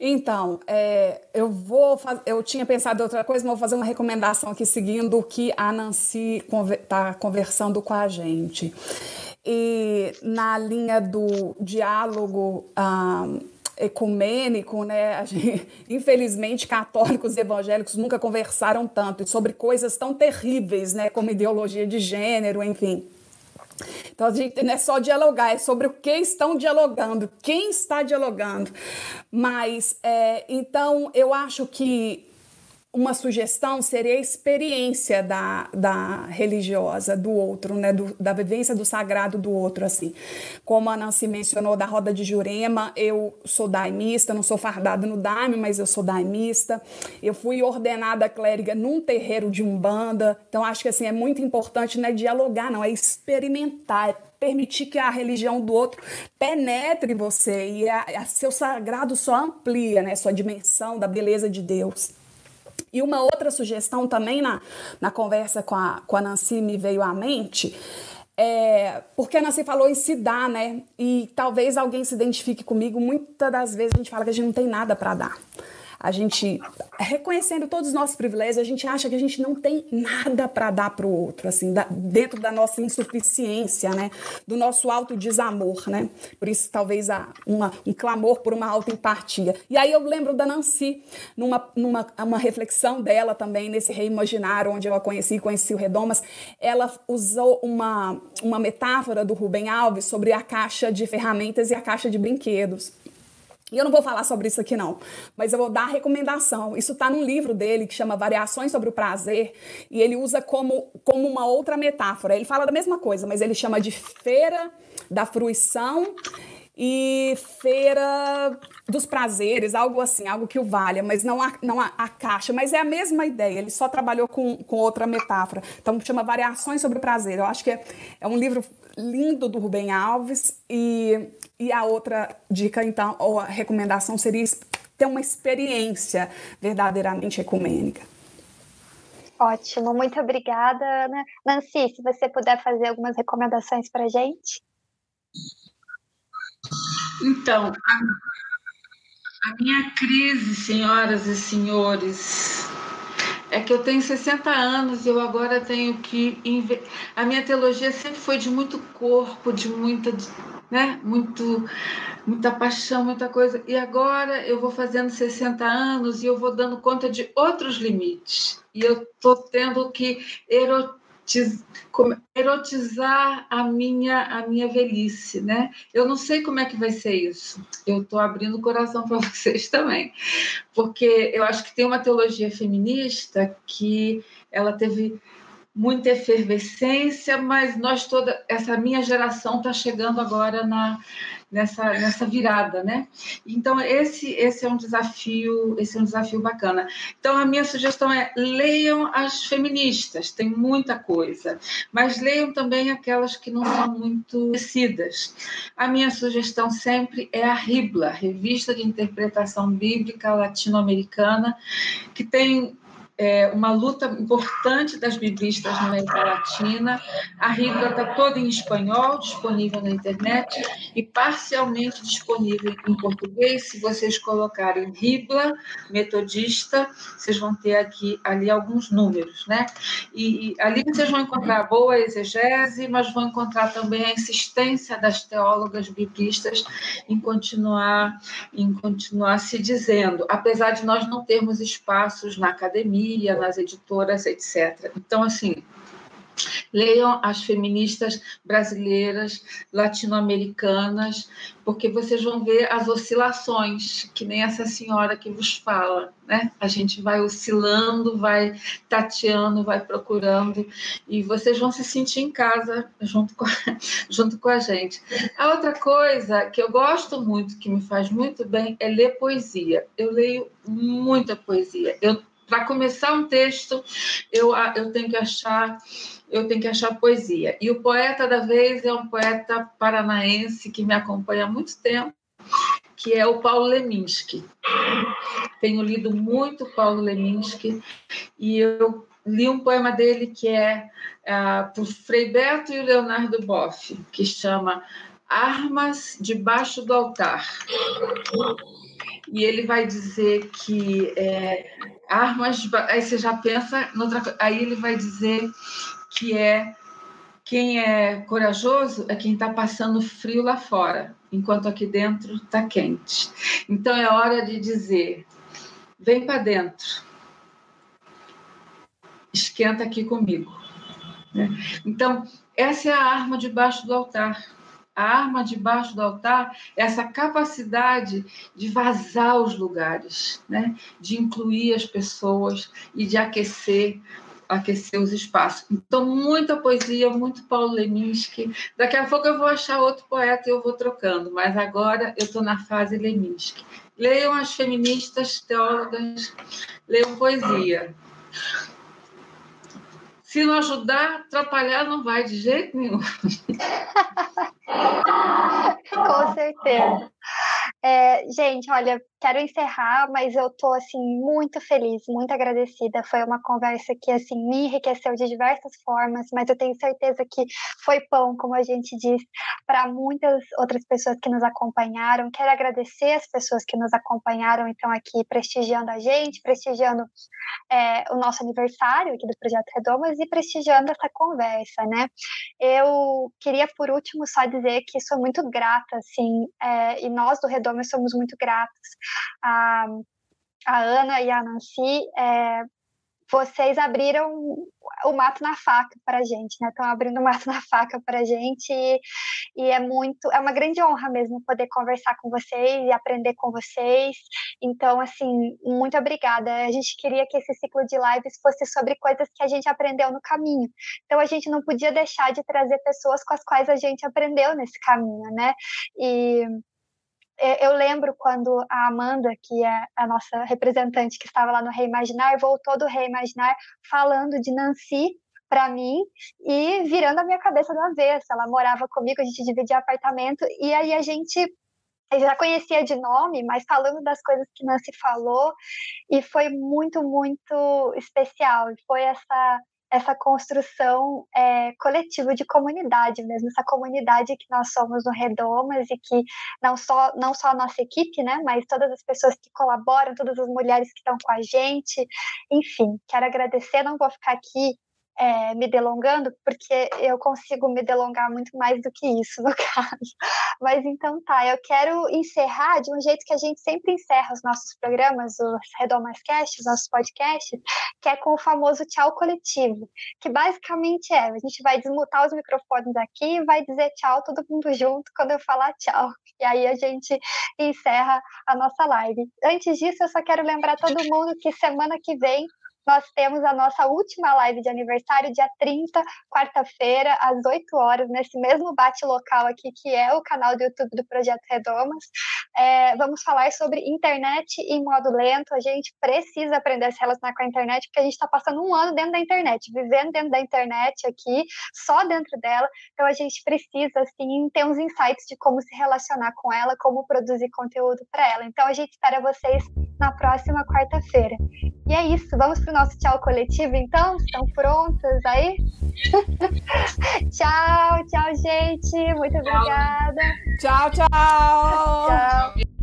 Então, é, eu vou eu tinha pensado em outra coisa, mas vou fazer uma recomendação aqui seguindo o que a Nancy está conversando com a gente. E na linha do diálogo um, ecumênico, né? *laughs* Infelizmente, católicos e evangélicos nunca conversaram tanto sobre coisas tão terríveis, né? Como ideologia de gênero, enfim. Então a gente não é só dialogar, é sobre o que estão dialogando, quem está dialogando. Mas é, então eu acho que uma sugestão seria a experiência da, da religiosa do outro, né? Do, da vivência do sagrado do outro, assim. Como a Nancy mencionou da roda de Jurema, eu sou daimista, não sou fardada no daime, mas eu sou daimista. Eu fui ordenada clériga num terreiro de Umbanda. Então, acho que assim, é muito importante, não é dialogar, não, é experimentar, é permitir que a religião do outro penetre você e a, a seu sagrado só amplia, né? Sua dimensão da beleza de Deus. E uma outra sugestão também na, na conversa com a, com a Nancy me veio à mente. É, porque a Nancy falou em se dar, né? E talvez alguém se identifique comigo. Muitas das vezes a gente fala que a gente não tem nada para dar a gente reconhecendo todos os nossos privilégios, a gente acha que a gente não tem nada para dar para o outro, assim, da, dentro da nossa insuficiência, né, do nosso alto desamor, né? Por isso talvez há uma, um clamor por uma alta empatia. E aí eu lembro da Nancy numa, numa uma reflexão dela também nesse rei imaginário onde eu conheci, conheci o Redomas, ela usou uma uma metáfora do Rubem Alves sobre a caixa de ferramentas e a caixa de brinquedos. E eu não vou falar sobre isso aqui, não, mas eu vou dar a recomendação. Isso está num livro dele que chama Variações sobre o Prazer, e ele usa como, como uma outra metáfora. Ele fala da mesma coisa, mas ele chama de feira da fruição e feira dos prazeres, algo assim, algo que o valha, mas não a, não a, a, caixa, mas é a mesma ideia, ele só trabalhou com, com outra metáfora. Então chama Variações sobre o Prazer. Eu acho que é, é um livro lindo do Rubem Alves e, e a outra dica, então, ou a recomendação seria ter uma experiência verdadeiramente ecumênica. Ótimo, muito obrigada, Ana. Nancy, se você puder fazer algumas recomendações para gente. Então, a, a minha crise, senhoras e senhores, é que eu tenho 60 anos e eu agora tenho que. A minha teologia sempre foi de muito corpo, de muita. Né? Muito, muita paixão, muita coisa. E agora eu vou fazendo 60 anos e eu vou dando conta de outros limites. E eu estou tendo que erotizar erotizar a minha a minha velhice, né? Eu não sei como é que vai ser isso. Eu estou abrindo o coração para *laughs* vocês também, porque eu acho que tem uma teologia feminista que ela teve muita efervescência, mas nós toda essa minha geração está chegando agora na nessa, nessa virada, né? Então esse esse é um desafio, esse é um desafio bacana. Então a minha sugestão é leiam as feministas, tem muita coisa, mas leiam também aquelas que não são muito conhecidas. A minha sugestão sempre é a Ribla, Revista de Interpretação Bíblica Latino-Americana, que tem é, uma luta importante das biblistas na América Latina. A Ribla está toda em espanhol, disponível na internet, e parcialmente disponível em português. Se vocês colocarem Ribla Metodista, vocês vão ter aqui ali alguns números, né? E, e ali vocês vão encontrar boa exegese, mas vão encontrar também a insistência das teólogas biblistas em continuar, em continuar se dizendo, apesar de nós não termos espaços na academia nas editoras, etc. Então, assim, Leiam as feministas brasileiras, latino-americanas, porque vocês vão ver as oscilações, que nem essa senhora que vos fala. Né? A gente vai oscilando, vai tateando, vai procurando, e vocês vão se sentir em casa junto com, a, *laughs* junto com a gente. A outra coisa que eu gosto muito, que me faz muito bem, é ler poesia. Eu leio muita poesia. Eu para começar um texto, eu, eu tenho que achar eu tenho que achar poesia. E o poeta da vez é um poeta paranaense que me acompanha há muito tempo, que é o Paulo Leminski. Tenho lido muito Paulo Leminski e eu li um poema dele que é uh, por Frei Beto e o Leonardo Boff, que chama Armas debaixo do altar. E ele vai dizer que é, armas. Aí você já pensa, noutra, aí ele vai dizer que é quem é corajoso é quem está passando frio lá fora, enquanto aqui dentro está quente. Então é hora de dizer: vem para dentro, esquenta aqui comigo. Né? Então, essa é a arma debaixo do altar A arma debaixo do altar é essa capacidade de vazar os lugares, né? de incluir as pessoas e de aquecer aquecer os espaços. Então, muita poesia, muito Paulo Leminski. Daqui a pouco eu vou achar outro poeta e eu vou trocando, mas agora eu estou na fase Leminski. Leiam as feministas, teólogas, leiam poesia. Se não ajudar, atrapalhar não vai de jeito nenhum. *laughs* Com certeza. É, gente, olha, quero encerrar, mas eu tô assim muito feliz, muito agradecida. Foi uma conversa que assim me enriqueceu de diversas formas, mas eu tenho certeza que foi pão, como a gente diz, para muitas outras pessoas que nos acompanharam. Quero agradecer as pessoas que nos acompanharam, então aqui prestigiando a gente, prestigiando é, o nosso aniversário aqui do Projeto Redomas e prestigiando essa conversa, né? Eu queria por último só dizer que sou muito grata, assim, é, e nós do Redomas somos muito gratos. A, a Ana e a Nancy, é, vocês abriram o mato na faca para a gente, né? Estão abrindo o mato na faca para a gente e, e, é muito, é uma grande honra mesmo poder conversar com vocês e aprender com vocês. Então, assim, muito obrigada. A gente queria que esse ciclo de lives fosse sobre coisas que a gente aprendeu no caminho. Então, a gente não podia deixar de trazer pessoas com as quais a gente aprendeu nesse caminho, né? E eu lembro quando a Amanda, que é a nossa representante que estava lá no Reimaginar, voltou do Reimaginar falando de Nancy para mim e virando a minha cabeça do avesso. Ela morava comigo, a gente dividia apartamento e aí a gente eu já conhecia de nome, mas falando das coisas que Nancy falou, e foi muito, muito especial. Foi essa essa construção é, coletiva de comunidade mesmo, essa comunidade que nós somos no Redomas e que não só, não só a nossa equipe, né, mas todas as pessoas que colaboram, todas as mulheres que estão com a gente, enfim, quero agradecer, não vou ficar aqui é, me delongando, porque eu consigo me delongar muito mais do que isso, *laughs* no caso. Mas então tá, eu quero encerrar de um jeito que a gente sempre encerra os nossos programas, os Redomas Cast, os nossos podcasts, que é com o famoso tchau coletivo, que basicamente é, a gente vai desmutar os microfones aqui e vai dizer tchau todo mundo junto quando eu falar tchau. E aí a gente encerra a nossa live. Antes disso, eu só quero lembrar todo mundo que semana que vem nós temos a nossa última live de aniversário, dia 30, quarta-feira, às 8 horas, nesse mesmo bate local aqui, que é o canal do YouTube do Projeto Redomas. É, vamos falar sobre internet em modo lento. A gente precisa aprender a se relacionar com a internet, porque a gente está passando um ano dentro da internet, vivendo dentro da internet aqui, só dentro dela. Então a gente precisa, assim, ter uns insights de como se relacionar com ela, como produzir conteúdo para ela. Então a gente espera vocês na próxima quarta-feira. E é isso, vamos para o nosso tchau coletivo, então? Estão prontas aí? *laughs* tchau, tchau, gente. Muito obrigada. Tchau, tchau. Tchau.